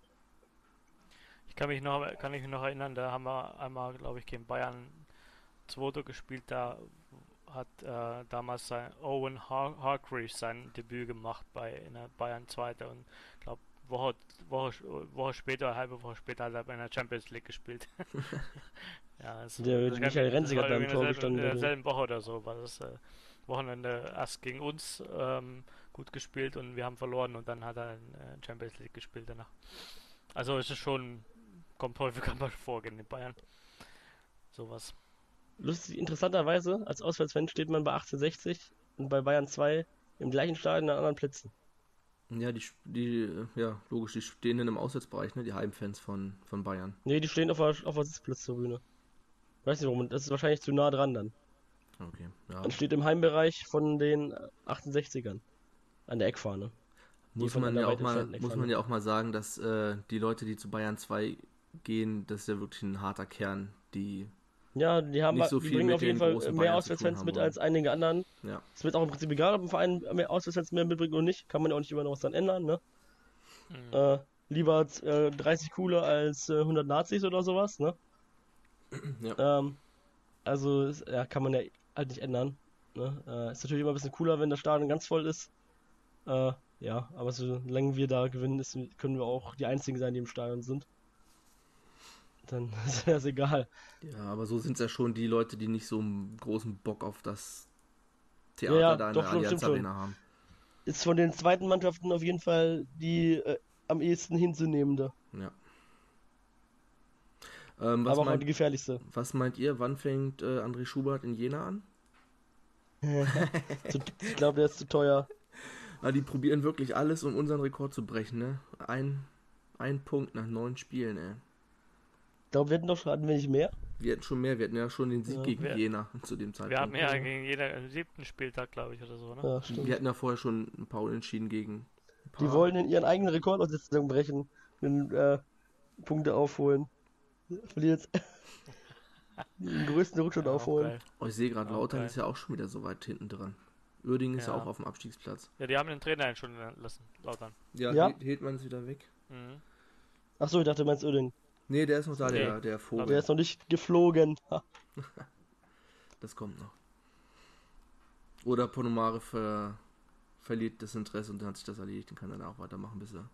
[SPEAKER 3] Ich kann mich noch, kann mich noch erinnern, da haben wir einmal, glaube ich, gegen Bayern Zweiter gespielt, da hat äh, damals sein Owen Har Hargreaves sein Debüt gemacht bei in der Bayern Zweite und glaube Woche, Woche, Woche später, eine halbe Woche später hat er bei der Champions League gespielt. (laughs) (laughs) ja, also,
[SPEAKER 2] Der
[SPEAKER 3] das
[SPEAKER 2] Michael Renzig hat
[SPEAKER 3] war
[SPEAKER 2] da im
[SPEAKER 3] irgendwie
[SPEAKER 2] Tor gestanden,
[SPEAKER 3] In
[SPEAKER 2] ich.
[SPEAKER 3] derselben Woche oder so war das äh, Wochenende erst gegen uns ähm, gut gespielt und wir haben verloren und dann hat er in äh, Champions League gespielt danach. Also es ist schon, kommt häufiger (laughs) mal vor gegen die Bayern. Sowas.
[SPEAKER 2] Lustig, interessanterweise, als Auswärtsfan steht man bei 1860 und bei Bayern 2 im gleichen Stadion an anderen Plätzen.
[SPEAKER 1] Ja, die, die, ja, logisch, die stehen in einem Auswärtsbereich, ne? Die Heimfans von, von Bayern.
[SPEAKER 2] Nee, die stehen auf der, auf der Sitzplatztribüne. Weiß nicht warum, das ist wahrscheinlich zu nah dran dann.
[SPEAKER 1] Okay, ja.
[SPEAKER 2] Man steht im Heimbereich von den 68ern. An der Eckfahne.
[SPEAKER 1] Muss man, ja auch mal, muss man ja auch mal sagen, dass äh, die Leute, die zu Bayern 2 gehen, das ist ja wirklich ein harter Kern, die,
[SPEAKER 2] Ja, die haben
[SPEAKER 1] Nicht so
[SPEAKER 2] die
[SPEAKER 1] viel
[SPEAKER 2] bringen auf jeden
[SPEAKER 1] den
[SPEAKER 2] Fall mehr Auswärtsfans mit als einige anderen.
[SPEAKER 1] ja,
[SPEAKER 2] Es wird auch im Prinzip egal, ob ein Verein mehr Auswärtsfans mehr mitbringt oder nicht. Kann man ja auch nicht immer noch was dran ändern, ne?
[SPEAKER 3] Mhm.
[SPEAKER 2] Äh, lieber äh, 30 coole als äh, 100 Nazis oder sowas, ne?
[SPEAKER 1] Ja.
[SPEAKER 2] Ähm, also, ja, kann man ja halt nicht ändern. Ne? Äh, ist natürlich immer ein bisschen cooler, wenn das Stadion ganz voll ist. Äh, ja, aber solange wir da gewinnen, ist, können wir auch die Einzigen sein, die im Stadion sind. Dann (laughs) ist das egal.
[SPEAKER 1] ja, aber so sind es ja schon die Leute, die nicht so einen großen Bock auf das Theater
[SPEAKER 2] Ja, ja,
[SPEAKER 1] da in der Allianz Arena haben.
[SPEAKER 2] Ist von den zweiten Mannschaften auf jeden Fall die äh, am ehesten hinzunehmende.
[SPEAKER 1] Ja. Ähm, was,
[SPEAKER 2] aber auch die
[SPEAKER 1] meint,
[SPEAKER 2] gefährlichste.
[SPEAKER 1] was meint ihr, wann fängt äh, André Schubert in Jena an? (laughs)
[SPEAKER 2] Ich glaube, der ist zu teuer.
[SPEAKER 1] Ah, die probieren wirklich alles, um unseren Rekord zu brechen, ne? Ein, ein Punkt nach neun Spielen, ey.
[SPEAKER 2] Ich glaube, wir hätten doch schon, hatten wir nicht mehr.
[SPEAKER 1] Wir hatten schon mehr, wir hatten ja schon den Sieg
[SPEAKER 2] Ja.
[SPEAKER 1] gegen
[SPEAKER 3] Wir-
[SPEAKER 1] Jena zu dem Zeitpunkt.
[SPEAKER 3] Wir haben ja gegen jeder am siebten Spieltag, glaube ich, oder so, ne?
[SPEAKER 2] Ja, stimmt.
[SPEAKER 1] Wir hatten ja vorher schon ein paar Unentschieden gegen. Ein paar.
[SPEAKER 2] Die wollen in ihren eigenen Rekord aus der Saison brechen und äh, Punkte aufholen. Verliert jetzt (laughs) den größten Rückstand
[SPEAKER 3] Ja,
[SPEAKER 2] aufholen.
[SPEAKER 1] Oh, ich sehe gerade, Lautern ist ja auch schon wieder so weit hinten dran. Uerdingen ist ja auch auf dem Abstiegsplatz.
[SPEAKER 3] Ja, die haben den Trainer schon lassen, Lautern.
[SPEAKER 1] Ja,
[SPEAKER 2] Ja.
[SPEAKER 1] He- Hedmann ist wieder weg.
[SPEAKER 3] Mhm.
[SPEAKER 2] Achso, ich dachte, du meinst Öding.
[SPEAKER 1] Nee, der ist noch da,
[SPEAKER 3] Nee.
[SPEAKER 1] der, der Vogel.
[SPEAKER 2] Der ist noch nicht geflogen. (laughs)
[SPEAKER 1] Das kommt noch. Oder Ponomare ver verliert das Interesse und dann hat sich das erledigt. Dann kann er dann auch weitermachen, bis er,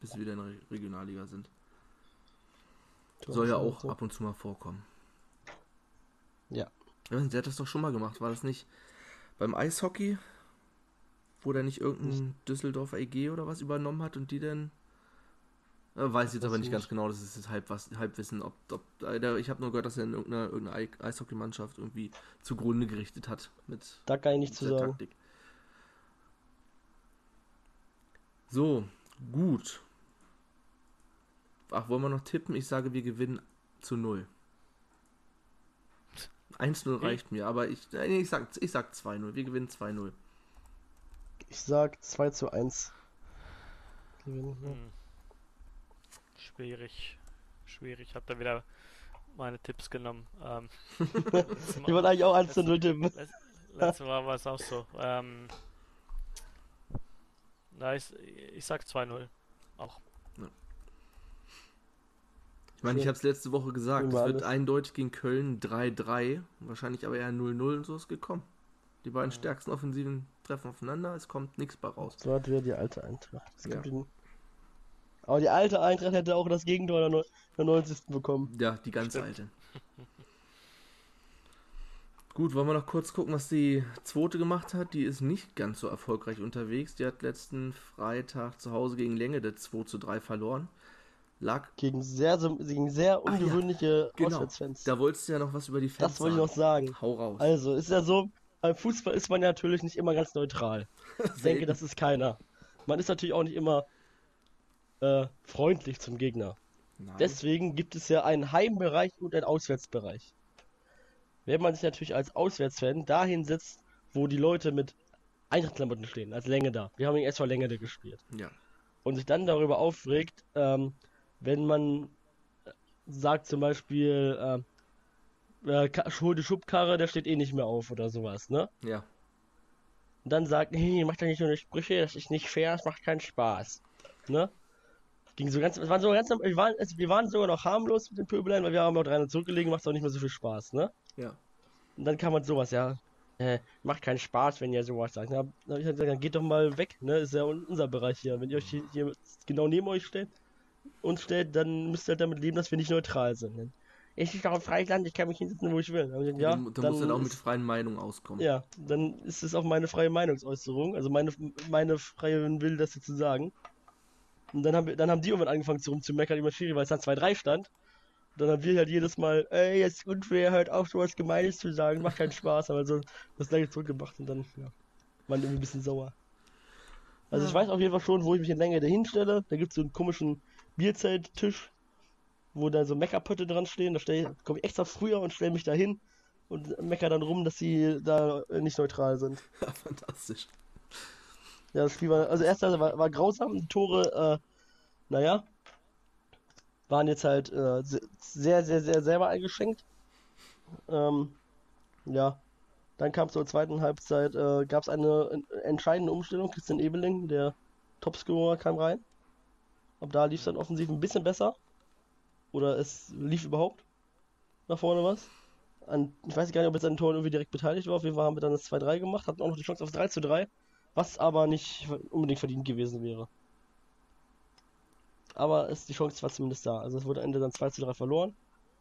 [SPEAKER 1] bis sie wieder in der Re Regionalliga sind. Soll ja auch ab und zu mal vorkommen.
[SPEAKER 2] Ja.
[SPEAKER 1] ja. Der hat das doch schon mal gemacht. War das nicht beim Eishockey? Wo der nicht irgendein Düsseldorfer EG oder was übernommen hat und die dann. Äh, weiß ich jetzt aber nicht
[SPEAKER 2] nicht.
[SPEAKER 1] ganz genau, das ist jetzt halb was, Halbwissen. Ob, ob, ich habe nur gehört, dass er in irgendeiner, irgendeiner Ei- Eishockeymannschaft irgendwie zugrunde gerichtet hat mit
[SPEAKER 2] Da kann ich nichts zu sagen.
[SPEAKER 1] Taktik. So, gut. Ach, wollen wir noch tippen? Ich sage, wir gewinnen zu 0. 1-0 reicht mir, aber ich, äh, nee, ich sag, ich sag 2-0. Wir gewinnen 2-0.
[SPEAKER 2] Ich sag 2 zu 1. Gewinnen, ja.
[SPEAKER 3] Hm. Schwierig. Schwierig. Ich habe da wieder meine Tipps genommen. Ähm, (laughs)
[SPEAKER 2] Ich wollte eigentlich auch 1 zu 0 tippen.
[SPEAKER 3] Letz- Letztes Mal war es auch so. Ähm, na, ich, ich sag 2-0. Auch.
[SPEAKER 1] Ich meine, ich habe es letzte Woche gesagt, es wird
[SPEAKER 2] alles.
[SPEAKER 1] eindeutig gegen Köln 3-3. Wahrscheinlich aber eher 0-0 und so ist gekommen. Die beiden
[SPEAKER 3] Ja.
[SPEAKER 1] stärksten Offensiven treffen aufeinander, es kommt nichts bei raus.
[SPEAKER 2] So hat wieder die alte Eintracht. Es
[SPEAKER 1] Ja.
[SPEAKER 2] gibt den... Aber die alte Eintracht hätte auch das Gegentor der, der 90. bekommen.
[SPEAKER 1] Ja, die ganz
[SPEAKER 3] Stimmt.
[SPEAKER 1] alte. (laughs) Gut, wollen wir noch kurz gucken, was die zweite gemacht hat. Die ist nicht ganz so erfolgreich unterwegs. Die hat letzten Freitag zu Hause gegen Länge 2 zu 3 verloren. Lag,
[SPEAKER 2] Gegen sehr, gegen sehr
[SPEAKER 1] Ach ja,
[SPEAKER 2] ungewöhnliche
[SPEAKER 1] genau.
[SPEAKER 2] Auswärtsfans.
[SPEAKER 1] da wolltest du ja noch was über die Fans
[SPEAKER 2] Das wollte ich noch sagen.
[SPEAKER 1] Hau raus.
[SPEAKER 2] Also, ist ja so, beim Fußball ist man ja natürlich nicht immer ganz neutral. Ich (laughs) denke, das ist keiner. Man ist natürlich auch nicht immer äh, freundlich zum Gegner.
[SPEAKER 1] Nein.
[SPEAKER 2] Deswegen gibt es ja einen Heimbereich und einen Auswärtsbereich. Wenn man sich natürlich als Auswärtsfan dahin setzt, wo die Leute mit Eintrachtklamotten stehen, als Länge da. Wir haben gegen SV Längede gespielt.
[SPEAKER 1] Ja.
[SPEAKER 2] Und sich dann darüber aufregt, ähm, wenn man äh, sagt zum Beispiel, äh, äh, Ka- hol die Schubkarre, der steht eh nicht mehr auf oder sowas, ne?
[SPEAKER 1] Ja.
[SPEAKER 2] Und dann sagt, nee, macht doch nicht so eine Sprüche, das ist nicht fair, das macht keinen Spaß. Ne? Ging so ganz, es waren so ganz, wir waren, wir waren sogar noch harmlos mit den Pöbeleien, weil wir haben noch 300 zurückgelegen, macht auch nicht mehr so viel Spaß, ne?
[SPEAKER 1] Ja.
[SPEAKER 2] Und dann kam halt sowas, ja. äh, macht keinen Spaß, wenn ihr sowas sagt. Dann hab ich halt gesagt, dann geht doch mal weg, ne? Ist ja unser Bereich hier. Wenn ihr euch hier, hier genau neben euch stellt, uns stellt, dann müsst ihr halt damit leben, dass wir nicht neutral sind. Ne? Es ist doch ein freies Land, ich kann mich hinsetzen, wo ich will. Dann, gesagt, ja,
[SPEAKER 1] dann, dann musst du dann auch mit freien Meinungen auskommen.
[SPEAKER 2] Ja, dann ist es auch meine freie Meinungsäußerung, also meine, meine freie Will, das zu sagen. Und dann haben, dann haben die irgendwann angefangen zu rumzumeckern über Schiri, weil es dann 2-3 stand. Und dann haben wir halt jedes Mal, ey, jetzt unfair, halt auf sowas Gemeines zu sagen, macht keinen Spaß, aber so das gleiche zurückgemacht und dann, ja, waren irgendwie ein bisschen sauer. Also ja. ich weiß auf jeden Fall schon, wo ich mich in Länge dahin stelle. Da gibt es so einen komischen Bierzelttisch, wo da so Meckerpötte dran stehen. Da komme ich extra früher und stelle mich da hin und mecker dann rum, dass sie da nicht neutral sind.
[SPEAKER 1] Ja, (laughs) fantastisch.
[SPEAKER 2] Ja, das Spiel war, also erst war, war grausam, die Tore, äh, naja, waren jetzt halt äh, sehr, sehr, sehr selber eingeschenkt. Ähm, ja, dann kam zur zweiten Halbzeit, äh, gab es eine entscheidende Umstellung. Christian Ebeling, der Topscorer, kam rein. Ab da lief es dann offensiv ein bisschen besser. Oder es lief überhaupt nach vorne was. An, ich weiß gar nicht, ob jetzt an den Toren irgendwie direkt beteiligt war. Auf jeden Fall haben wir dann das 2-3 gemacht, hatten auch noch die Chance auf 3 zu 3, was aber nicht unbedingt verdient gewesen wäre. Aber ist, die Chance war zumindest da. Also es wurde am Ende dann 2 zu 3 verloren.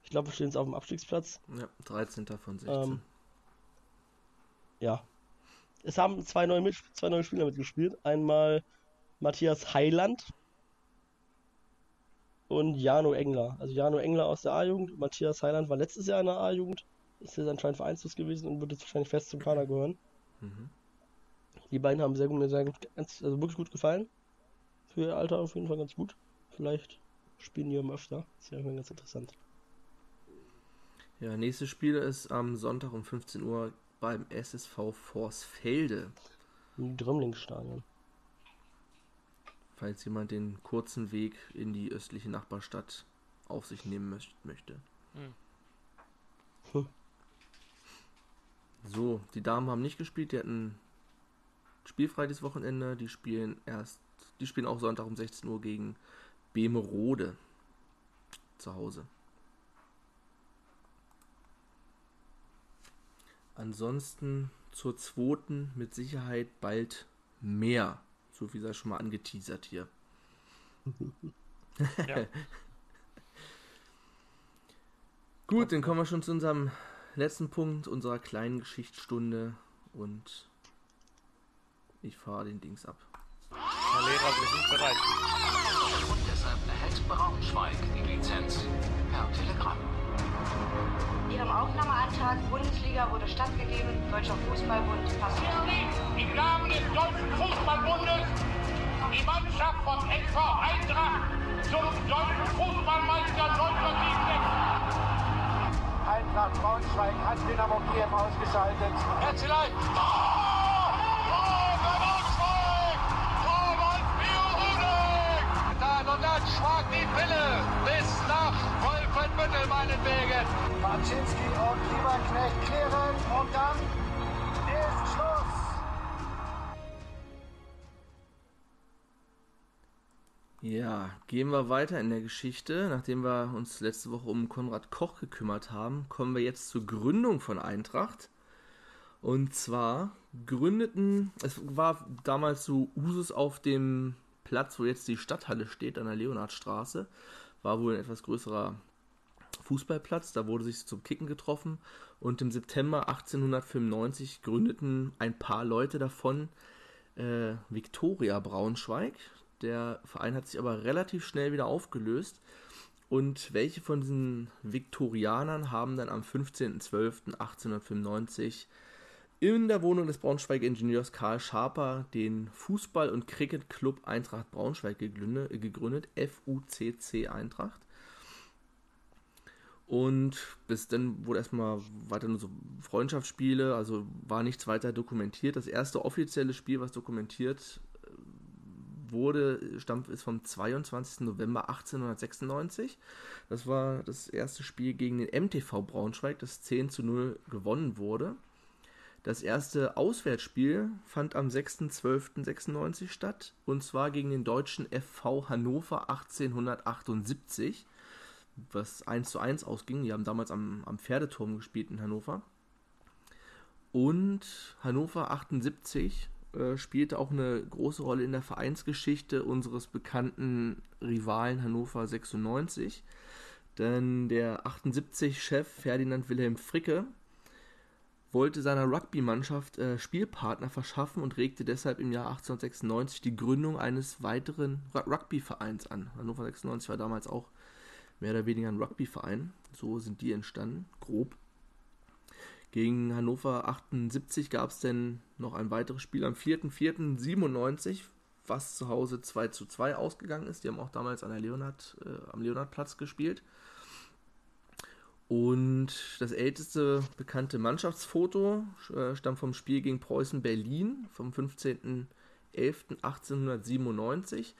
[SPEAKER 2] Ich glaube, wir stehen jetzt auf dem Abstiegsplatz.
[SPEAKER 1] Ja, 13. von 16. Ähm,
[SPEAKER 2] ja. Es haben zwei neue, Mit zwei neue Spieler mitgespielt. Einmal Matthias Heiland und Jano Engler. Also Jano Engler aus der A-Jugend. Matthias Heiland war letztes Jahr in der A-Jugend. Ist jetzt anscheinend vereinslos gewesen und wird jetzt wahrscheinlich fest zum Kader gehören. Mhm. Die beiden haben sehr gut, sehr gut, also wirklich gut gefallen. Für ihr Alter auf jeden Fall ganz gut. Vielleicht spielen die immer öfter. Das wäre ganz interessant.
[SPEAKER 1] Ja, nächstes Spiel ist am Sonntag um 15 Uhr beim SSV Forsfelde.
[SPEAKER 2] Im Drömlingsstadion.
[SPEAKER 1] Falls jemand den kurzen Weg in die östliche Nachbarstadt auf sich nehmen möchte. Hm. Hm. So, die Damen haben nicht gespielt, die hatten spielfrei dieses Wochenende. Die spielen erst, die spielen auch Sonntag um 16 Uhr gegen Bemerode zu Hause. Ansonsten zur zweiten mit Sicherheit bald mehr. So viel sei schon mal angeteasert hier. Ja. (laughs) Gut, dann kommen wir schon zu unserem letzten Punkt unserer kleinen Geschichtsstunde und ich fahre den Dings ab. Herr Lehrer, wir sind bereit.
[SPEAKER 4] Braunschweig die Lizenz per Telegramm. Ihrem Aufnahmeantrag Bundesliga wurde stattgegeben. Deutscher Fußballbund passiert.
[SPEAKER 5] Im Namen des Deutschen Fußballbundes die Mannschaft von SV Eintracht zum Deutschen Fußballmeister 1967.
[SPEAKER 6] Eintracht Braunschweig hat Dynamo Kiew ausgeschaltet.
[SPEAKER 5] Herzlichen Dank. Die Pille bis nach Wolfenbüttel meinetwegen.
[SPEAKER 6] Marczynski und Lieberknecht klären und dann ist Schluss.
[SPEAKER 1] Ja, gehen wir weiter in der Geschichte. Nachdem wir uns letzte Woche um Konrad Koch gekümmert haben, kommen wir jetzt zur Gründung von Eintracht. Und zwar gründeten, es war damals so Usus auf dem Platz, wo jetzt die Stadthalle steht, an der Leonhardstraße, war wohl ein etwas größerer Fußballplatz. Da wurde sich zum Kicken getroffen und im September 1895 gründeten ein paar Leute davon äh, Viktoria Braunschweig. Der Verein hat sich aber relativ schnell wieder aufgelöst. Und welche von diesen Viktorianern haben dann am 15.12.1895 in der Wohnung des Braunschweiger Ingenieurs Karl Schaper den Fußball- und Cricket-Club Eintracht Braunschweig gegründet, FUCC Eintracht. Und bis dann wurde erstmal weiter nur so Freundschaftsspiele, also war nichts weiter dokumentiert. Das erste offizielle Spiel, was dokumentiert äh, wurde, stammt ist vom 22. November 1896. Das war das erste Spiel gegen den MTV Braunschweig, das 10 zu 0 gewonnen wurde. Das erste Auswärtsspiel fand am 6.12.96 statt und zwar gegen den deutschen FV Hannover 1878, was 1 zu 1 ausging. Die haben damals am, am Pferdeturm gespielt in Hannover. Und Hannover 78 äh, spielte auch eine große Rolle in der Vereinsgeschichte unseres bekannten Rivalen Hannover 96. Denn der 78-Chef Ferdinand Wilhelm Fricke wollte seiner Rugby-Mannschaft äh, Spielpartner verschaffen und regte deshalb im Jahr 1896 die Gründung eines weiteren Rugby-Vereins an. Hannover 96 war damals auch mehr oder weniger ein Rugby-Verein. So sind die entstanden, grob. Gegen Hannover 78 gab es dann noch ein weiteres Spiel am 4.4.97, was zu Hause 2 zu 2 ausgegangen ist. Die haben auch damals an der Leonhard, äh, am Leonhardplatz gespielt. Und das älteste bekannte Mannschaftsfoto äh, stammt vom Spiel gegen Preußen Berlin vom 15.11.1897.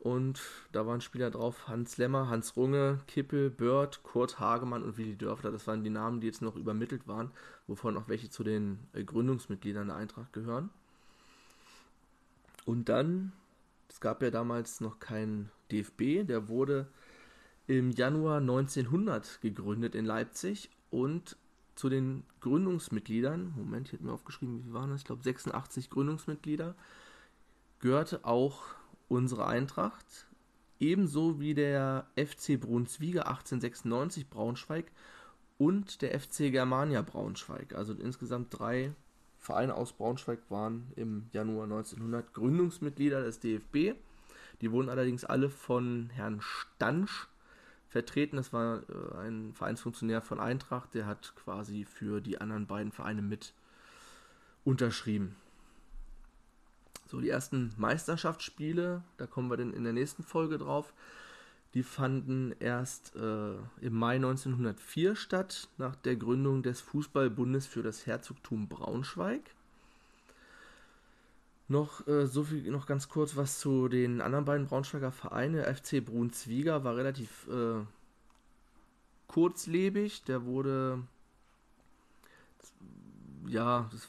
[SPEAKER 1] Und da waren Spieler drauf: Hans Lemmer, Hans Runge, Kippel, Börth, Kurt Hagemann und Willi Dörfler. Das waren die Namen, die jetzt noch übermittelt waren, wovon auch welche zu den äh, Gründungsmitgliedern der Eintracht gehören. Und dann, es gab ja damals noch keinen DFB, der wurde im Januar 1900 gegründet in Leipzig und zu den Gründungsmitgliedern, Moment, ich hätte mir aufgeschrieben, wie waren das? Ich glaube 86 Gründungsmitglieder, gehörte auch unsere Eintracht, ebenso wie der FC Brunswiga 1896 Braunschweig und der FC Germania Braunschweig. Also insgesamt drei Vereine aus Braunschweig waren im Januar 1900 Gründungsmitglieder des DFB. Die wurden allerdings alle von Herrn Stansch vertreten. Das war äh, ein Vereinsfunktionär von Eintracht, der hat quasi für die anderen beiden Vereine mit unterschrieben. So, die ersten Meisterschaftsspiele, da kommen wir dann in der nächsten Folge drauf, die fanden erst äh, im Mai 1904 statt, nach der Gründung des Fußballbundes für das Herzogtum Braunschweig. Noch äh, so viel, noch ganz kurz was zu den anderen beiden Braunschweiger Vereinen. FC Brunswiga war relativ äh, kurzlebig. Der wurde, ja, das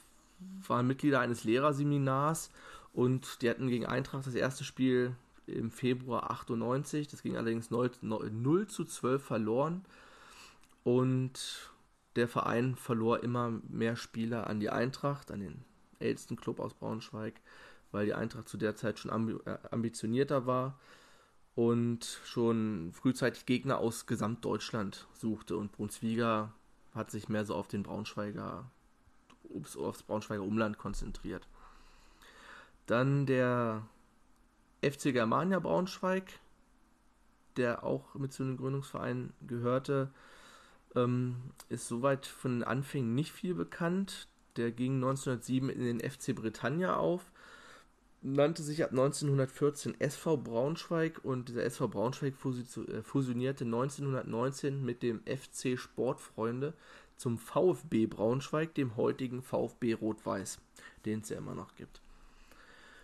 [SPEAKER 1] waren Mitglieder eines Lehrerseminars und die hatten gegen Eintracht das erste Spiel im Februar 98. Das ging allerdings 0, 0 zu 12 verloren. Und der Verein verlor immer mehr Spieler an die Eintracht, an den ältesten Club aus Braunschweig, weil die Eintracht zu der Zeit schon äh, ambitionierter war und schon frühzeitig Gegner aus Gesamtdeutschland suchte. Und Brunswiga hat sich mehr so auf den Braunschweiger, aufs Braunschweiger Umland konzentriert. Dann der FC Germania Braunschweig, der auch mit zu den Gründungsvereinen gehörte, ähm, ist soweit von den Anfängen nicht viel bekannt. Der ging 1907 in den FC Britannia auf, nannte sich ab 1914 SV Braunschweig und dieser SV Braunschweig äh, fusionierte 1919 mit dem FC Sportfreunde zum VfB Braunschweig, dem heutigen VfB Rot-Weiß, den es ja immer noch gibt.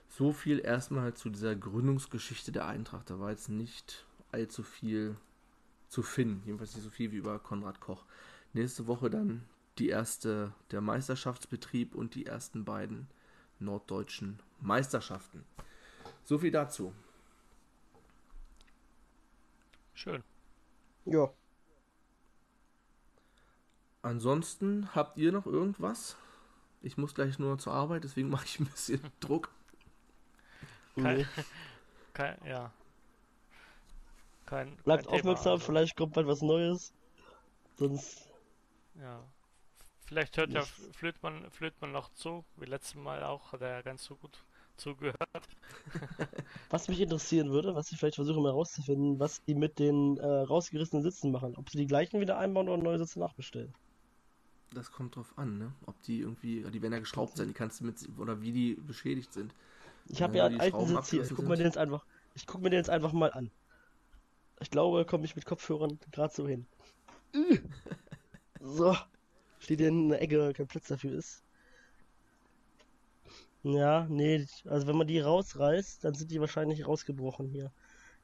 [SPEAKER 1] So viel erstmal zu dieser Gründungsgeschichte der Eintracht. Da war jetzt nicht allzu viel zu finden. Jedenfalls nicht so viel wie über Konrad Koch. Nächste Woche dann die erste, der Meisterschaftsbetrieb und die ersten beiden norddeutschen Meisterschaften. So viel dazu.
[SPEAKER 3] Schön.
[SPEAKER 2] Ja.
[SPEAKER 1] Ansonsten habt ihr noch irgendwas? Ich muss gleich nur zur Arbeit, deswegen mache ich ein bisschen (laughs) Druck.
[SPEAKER 3] Kein, (laughs) kein, ja. Kein,
[SPEAKER 2] Bleibt
[SPEAKER 3] kein
[SPEAKER 2] aufmerksam, also. vielleicht kommt bald was Neues. Sonst.
[SPEAKER 3] Ja. Vielleicht hört ja Flötmann, Flötmann noch zu, wie letztes Mal auch, hat er ganz so gut zugehört. (laughs)
[SPEAKER 2] was mich interessieren würde, was ich vielleicht versuche mal rauszufinden, was die mit den äh, rausgerissenen Sitzen machen. Ob sie die gleichen wieder einbauen oder neue Sitze nachbestellen.
[SPEAKER 1] Das kommt drauf an, ne? Ob die irgendwie, die werden ja geschraubt sein, die kannst du mit, oder wie die beschädigt sind.
[SPEAKER 2] Ich habe ja einen alten Sitz hier. Ich guck, mir den jetzt einfach, ich guck mir den jetzt einfach mal an. Ich glaube, komme ich mit Kopfhörern gerade so hin. (laughs) so. Steht in der Ecke, kein Platz dafür ist. Ja, nee, also wenn man die rausreißt, dann sind die wahrscheinlich rausgebrochen hier.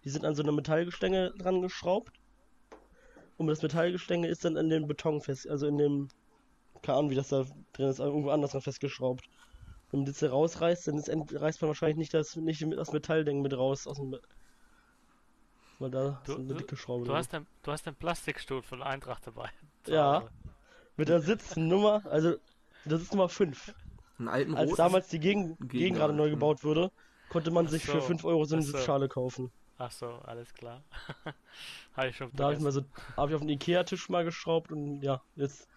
[SPEAKER 2] Die sind an so einer Metallgestänge dran geschraubt. Und das Metallgestänge ist dann in den Beton fest, also in dem, keine Ahnung, wie das da drin ist, irgendwo anders dran festgeschraubt. Wenn man das hier rausreißt, dann ist, reißt man wahrscheinlich nicht das, nicht das Metallding mit raus aus dem. Weil da
[SPEAKER 3] du, eine dicke Schraube. Du, hast ein, du hast einen Plastikstuhl von Eintracht dabei.
[SPEAKER 2] Ja. Mit der Sitznummer, also Das ist Nummer 5.
[SPEAKER 1] Einen alten
[SPEAKER 2] Als
[SPEAKER 1] roten.
[SPEAKER 2] damals die Gegend gerade neu gebaut wurde, konnte man
[SPEAKER 3] Ach
[SPEAKER 2] sich für
[SPEAKER 3] so.
[SPEAKER 2] 5 Euro so eine
[SPEAKER 3] Ach so.
[SPEAKER 2] Sitzschale kaufen.
[SPEAKER 3] Ach so, alles klar. (laughs) Habe ich schon
[SPEAKER 2] Da habe ich mal so, habe ich auf den Ikea-Tisch mal geschraubt und ja, jetzt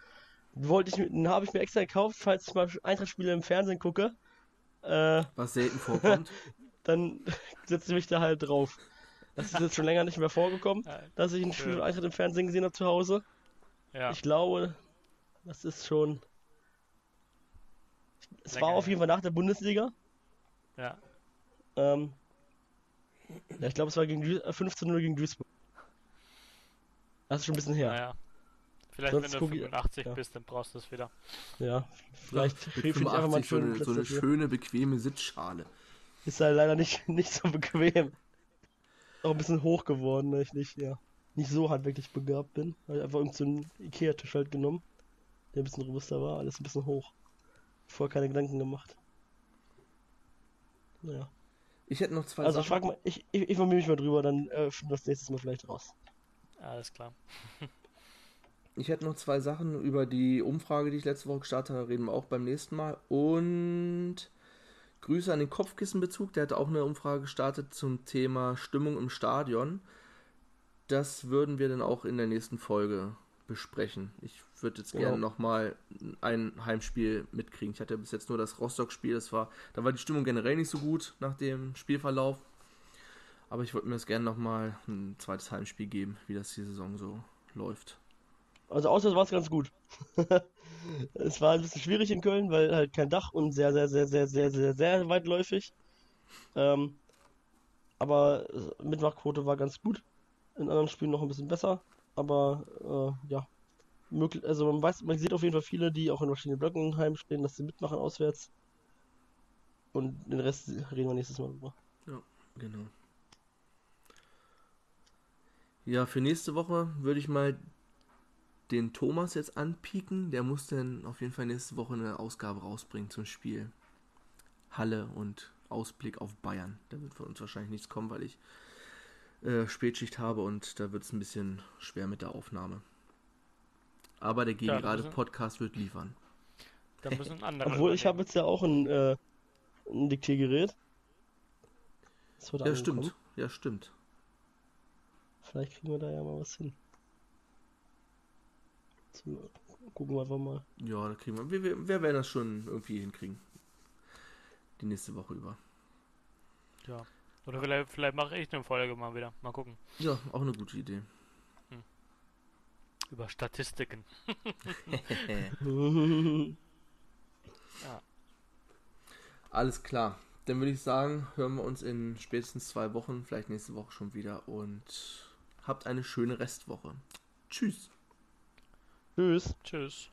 [SPEAKER 2] wollte ich, den habe ich mir extra gekauft, falls ich mal Eintracht-Spiele im Fernsehen gucke, äh,
[SPEAKER 1] Was selten (laughs) vorkommt.
[SPEAKER 2] dann (laughs) setze ich mich da halt drauf. Das ist jetzt schon länger nicht mehr vorgekommen,
[SPEAKER 3] Ja,
[SPEAKER 2] dass ich ein Spiel Eintracht im Fernsehen gesehen habe zu Hause.
[SPEAKER 3] ja.
[SPEAKER 2] Ich glaube, das ist schon. Es war auf jeden Fall nach der Bundesliga.
[SPEAKER 3] ja.
[SPEAKER 2] Ähm, ja, ich glaube, es war gegen Duis- äh, 15-0 gegen Duisburg. Das ist schon ein bisschen her.
[SPEAKER 3] Naja. Vielleicht
[SPEAKER 2] Sonst
[SPEAKER 3] wenn du
[SPEAKER 2] guck ich-
[SPEAKER 3] 85
[SPEAKER 2] ja.
[SPEAKER 3] bist, dann brauchst du es wieder.
[SPEAKER 2] Ja, vielleicht hilft ich einfach mal einen
[SPEAKER 1] 85 so eine, so eine schöne, bequeme Sitzschale.
[SPEAKER 2] Ist halt leider nicht, (laughs) nicht so bequem. Auch ein bisschen hoch geworden, weil ich nicht, ja, nicht so handwerklich begabt bin. Habe ich einfach irgendeinen so einen Ikea-Tisch halt genommen, der ein bisschen robuster war, alles ein bisschen hoch. Vorher keine Gedanken gemacht. Naja.
[SPEAKER 1] Ich hätte noch zwei
[SPEAKER 2] Also ich
[SPEAKER 1] Sachen.
[SPEAKER 2] frag mal, ich, ich informiere mich mal drüber, dann äh, finden wir das nächstes Mal vielleicht raus.
[SPEAKER 3] Alles klar. (laughs)
[SPEAKER 1] Ich hätte noch zwei Sachen über die Umfrage, die ich letzte Woche gestartet habe, reden wir auch beim nächsten Mal. Und Grüße an den Kopfkissenbezug, der hat auch eine Umfrage gestartet zum Thema Stimmung im Stadion. Das würden wir dann auch in der nächsten Folge besprechen. Ich würde jetzt gerne
[SPEAKER 2] Genau.
[SPEAKER 1] nochmal ein Heimspiel mitkriegen. Ich hatte bis jetzt nur das Rostock-Spiel, das war, da war die Stimmung generell nicht so gut nach dem Spielverlauf. Aber ich würde mir das gerne nochmal ein zweites Heimspiel geben, wie das die Saison so läuft.
[SPEAKER 2] Also auswärts war es ganz gut. (laughs) es war ein bisschen schwierig in Köln, weil halt kein Dach und sehr, sehr, sehr, sehr, sehr, sehr, sehr weitläufig. Ähm, aber Mitmachquote war ganz gut. In anderen Spielen noch ein bisschen besser. Aber äh, ja, möglich, also man weiß, man sieht auf jeden Fall viele, die auch in verschiedenen Blöcken heimstehen, dass sie mitmachen auswärts. Und den Rest reden wir nächstes Mal drüber.
[SPEAKER 1] Genau. Ja, für nächste Woche würde ich mal den Thomas jetzt anpieken. Der muss dann auf jeden Fall nächste Woche eine Ausgabe rausbringen zum Spiel. Halle und Ausblick auf Bayern. Da wird von uns wahrscheinlich nichts kommen, weil ich äh, Spätschicht habe und da wird es ein bisschen schwer mit der Aufnahme. Aber der
[SPEAKER 3] Ja,
[SPEAKER 1] gerade Podcast wird liefern.
[SPEAKER 3] Da müssen (laughs) andere.
[SPEAKER 2] Obwohl ich habe jetzt ja auch ein, äh, ein Diktiergerät. Das wird
[SPEAKER 1] Ja,
[SPEAKER 2] angekommen.
[SPEAKER 1] stimmt. Ja, stimmt.
[SPEAKER 2] Vielleicht kriegen wir da ja mal was hin. So, gucken wir einfach mal.
[SPEAKER 1] Ja, da kriegen wir. Wir, wir, wir werden das schon irgendwie hinkriegen. Die nächste Woche über.
[SPEAKER 3] Ja. Oder vielleicht, vielleicht mache ich eine Folge mal wieder. Mal gucken.
[SPEAKER 1] Ja, auch eine gute Idee.
[SPEAKER 3] Über Statistiken. (laughs)
[SPEAKER 1] Alles klar. Dann würde ich sagen, hören wir uns in spätestens zwei Wochen, vielleicht nächste Woche schon wieder und habt eine schöne Restwoche. Tschüss.
[SPEAKER 2] Tschüss.
[SPEAKER 3] Tschüss.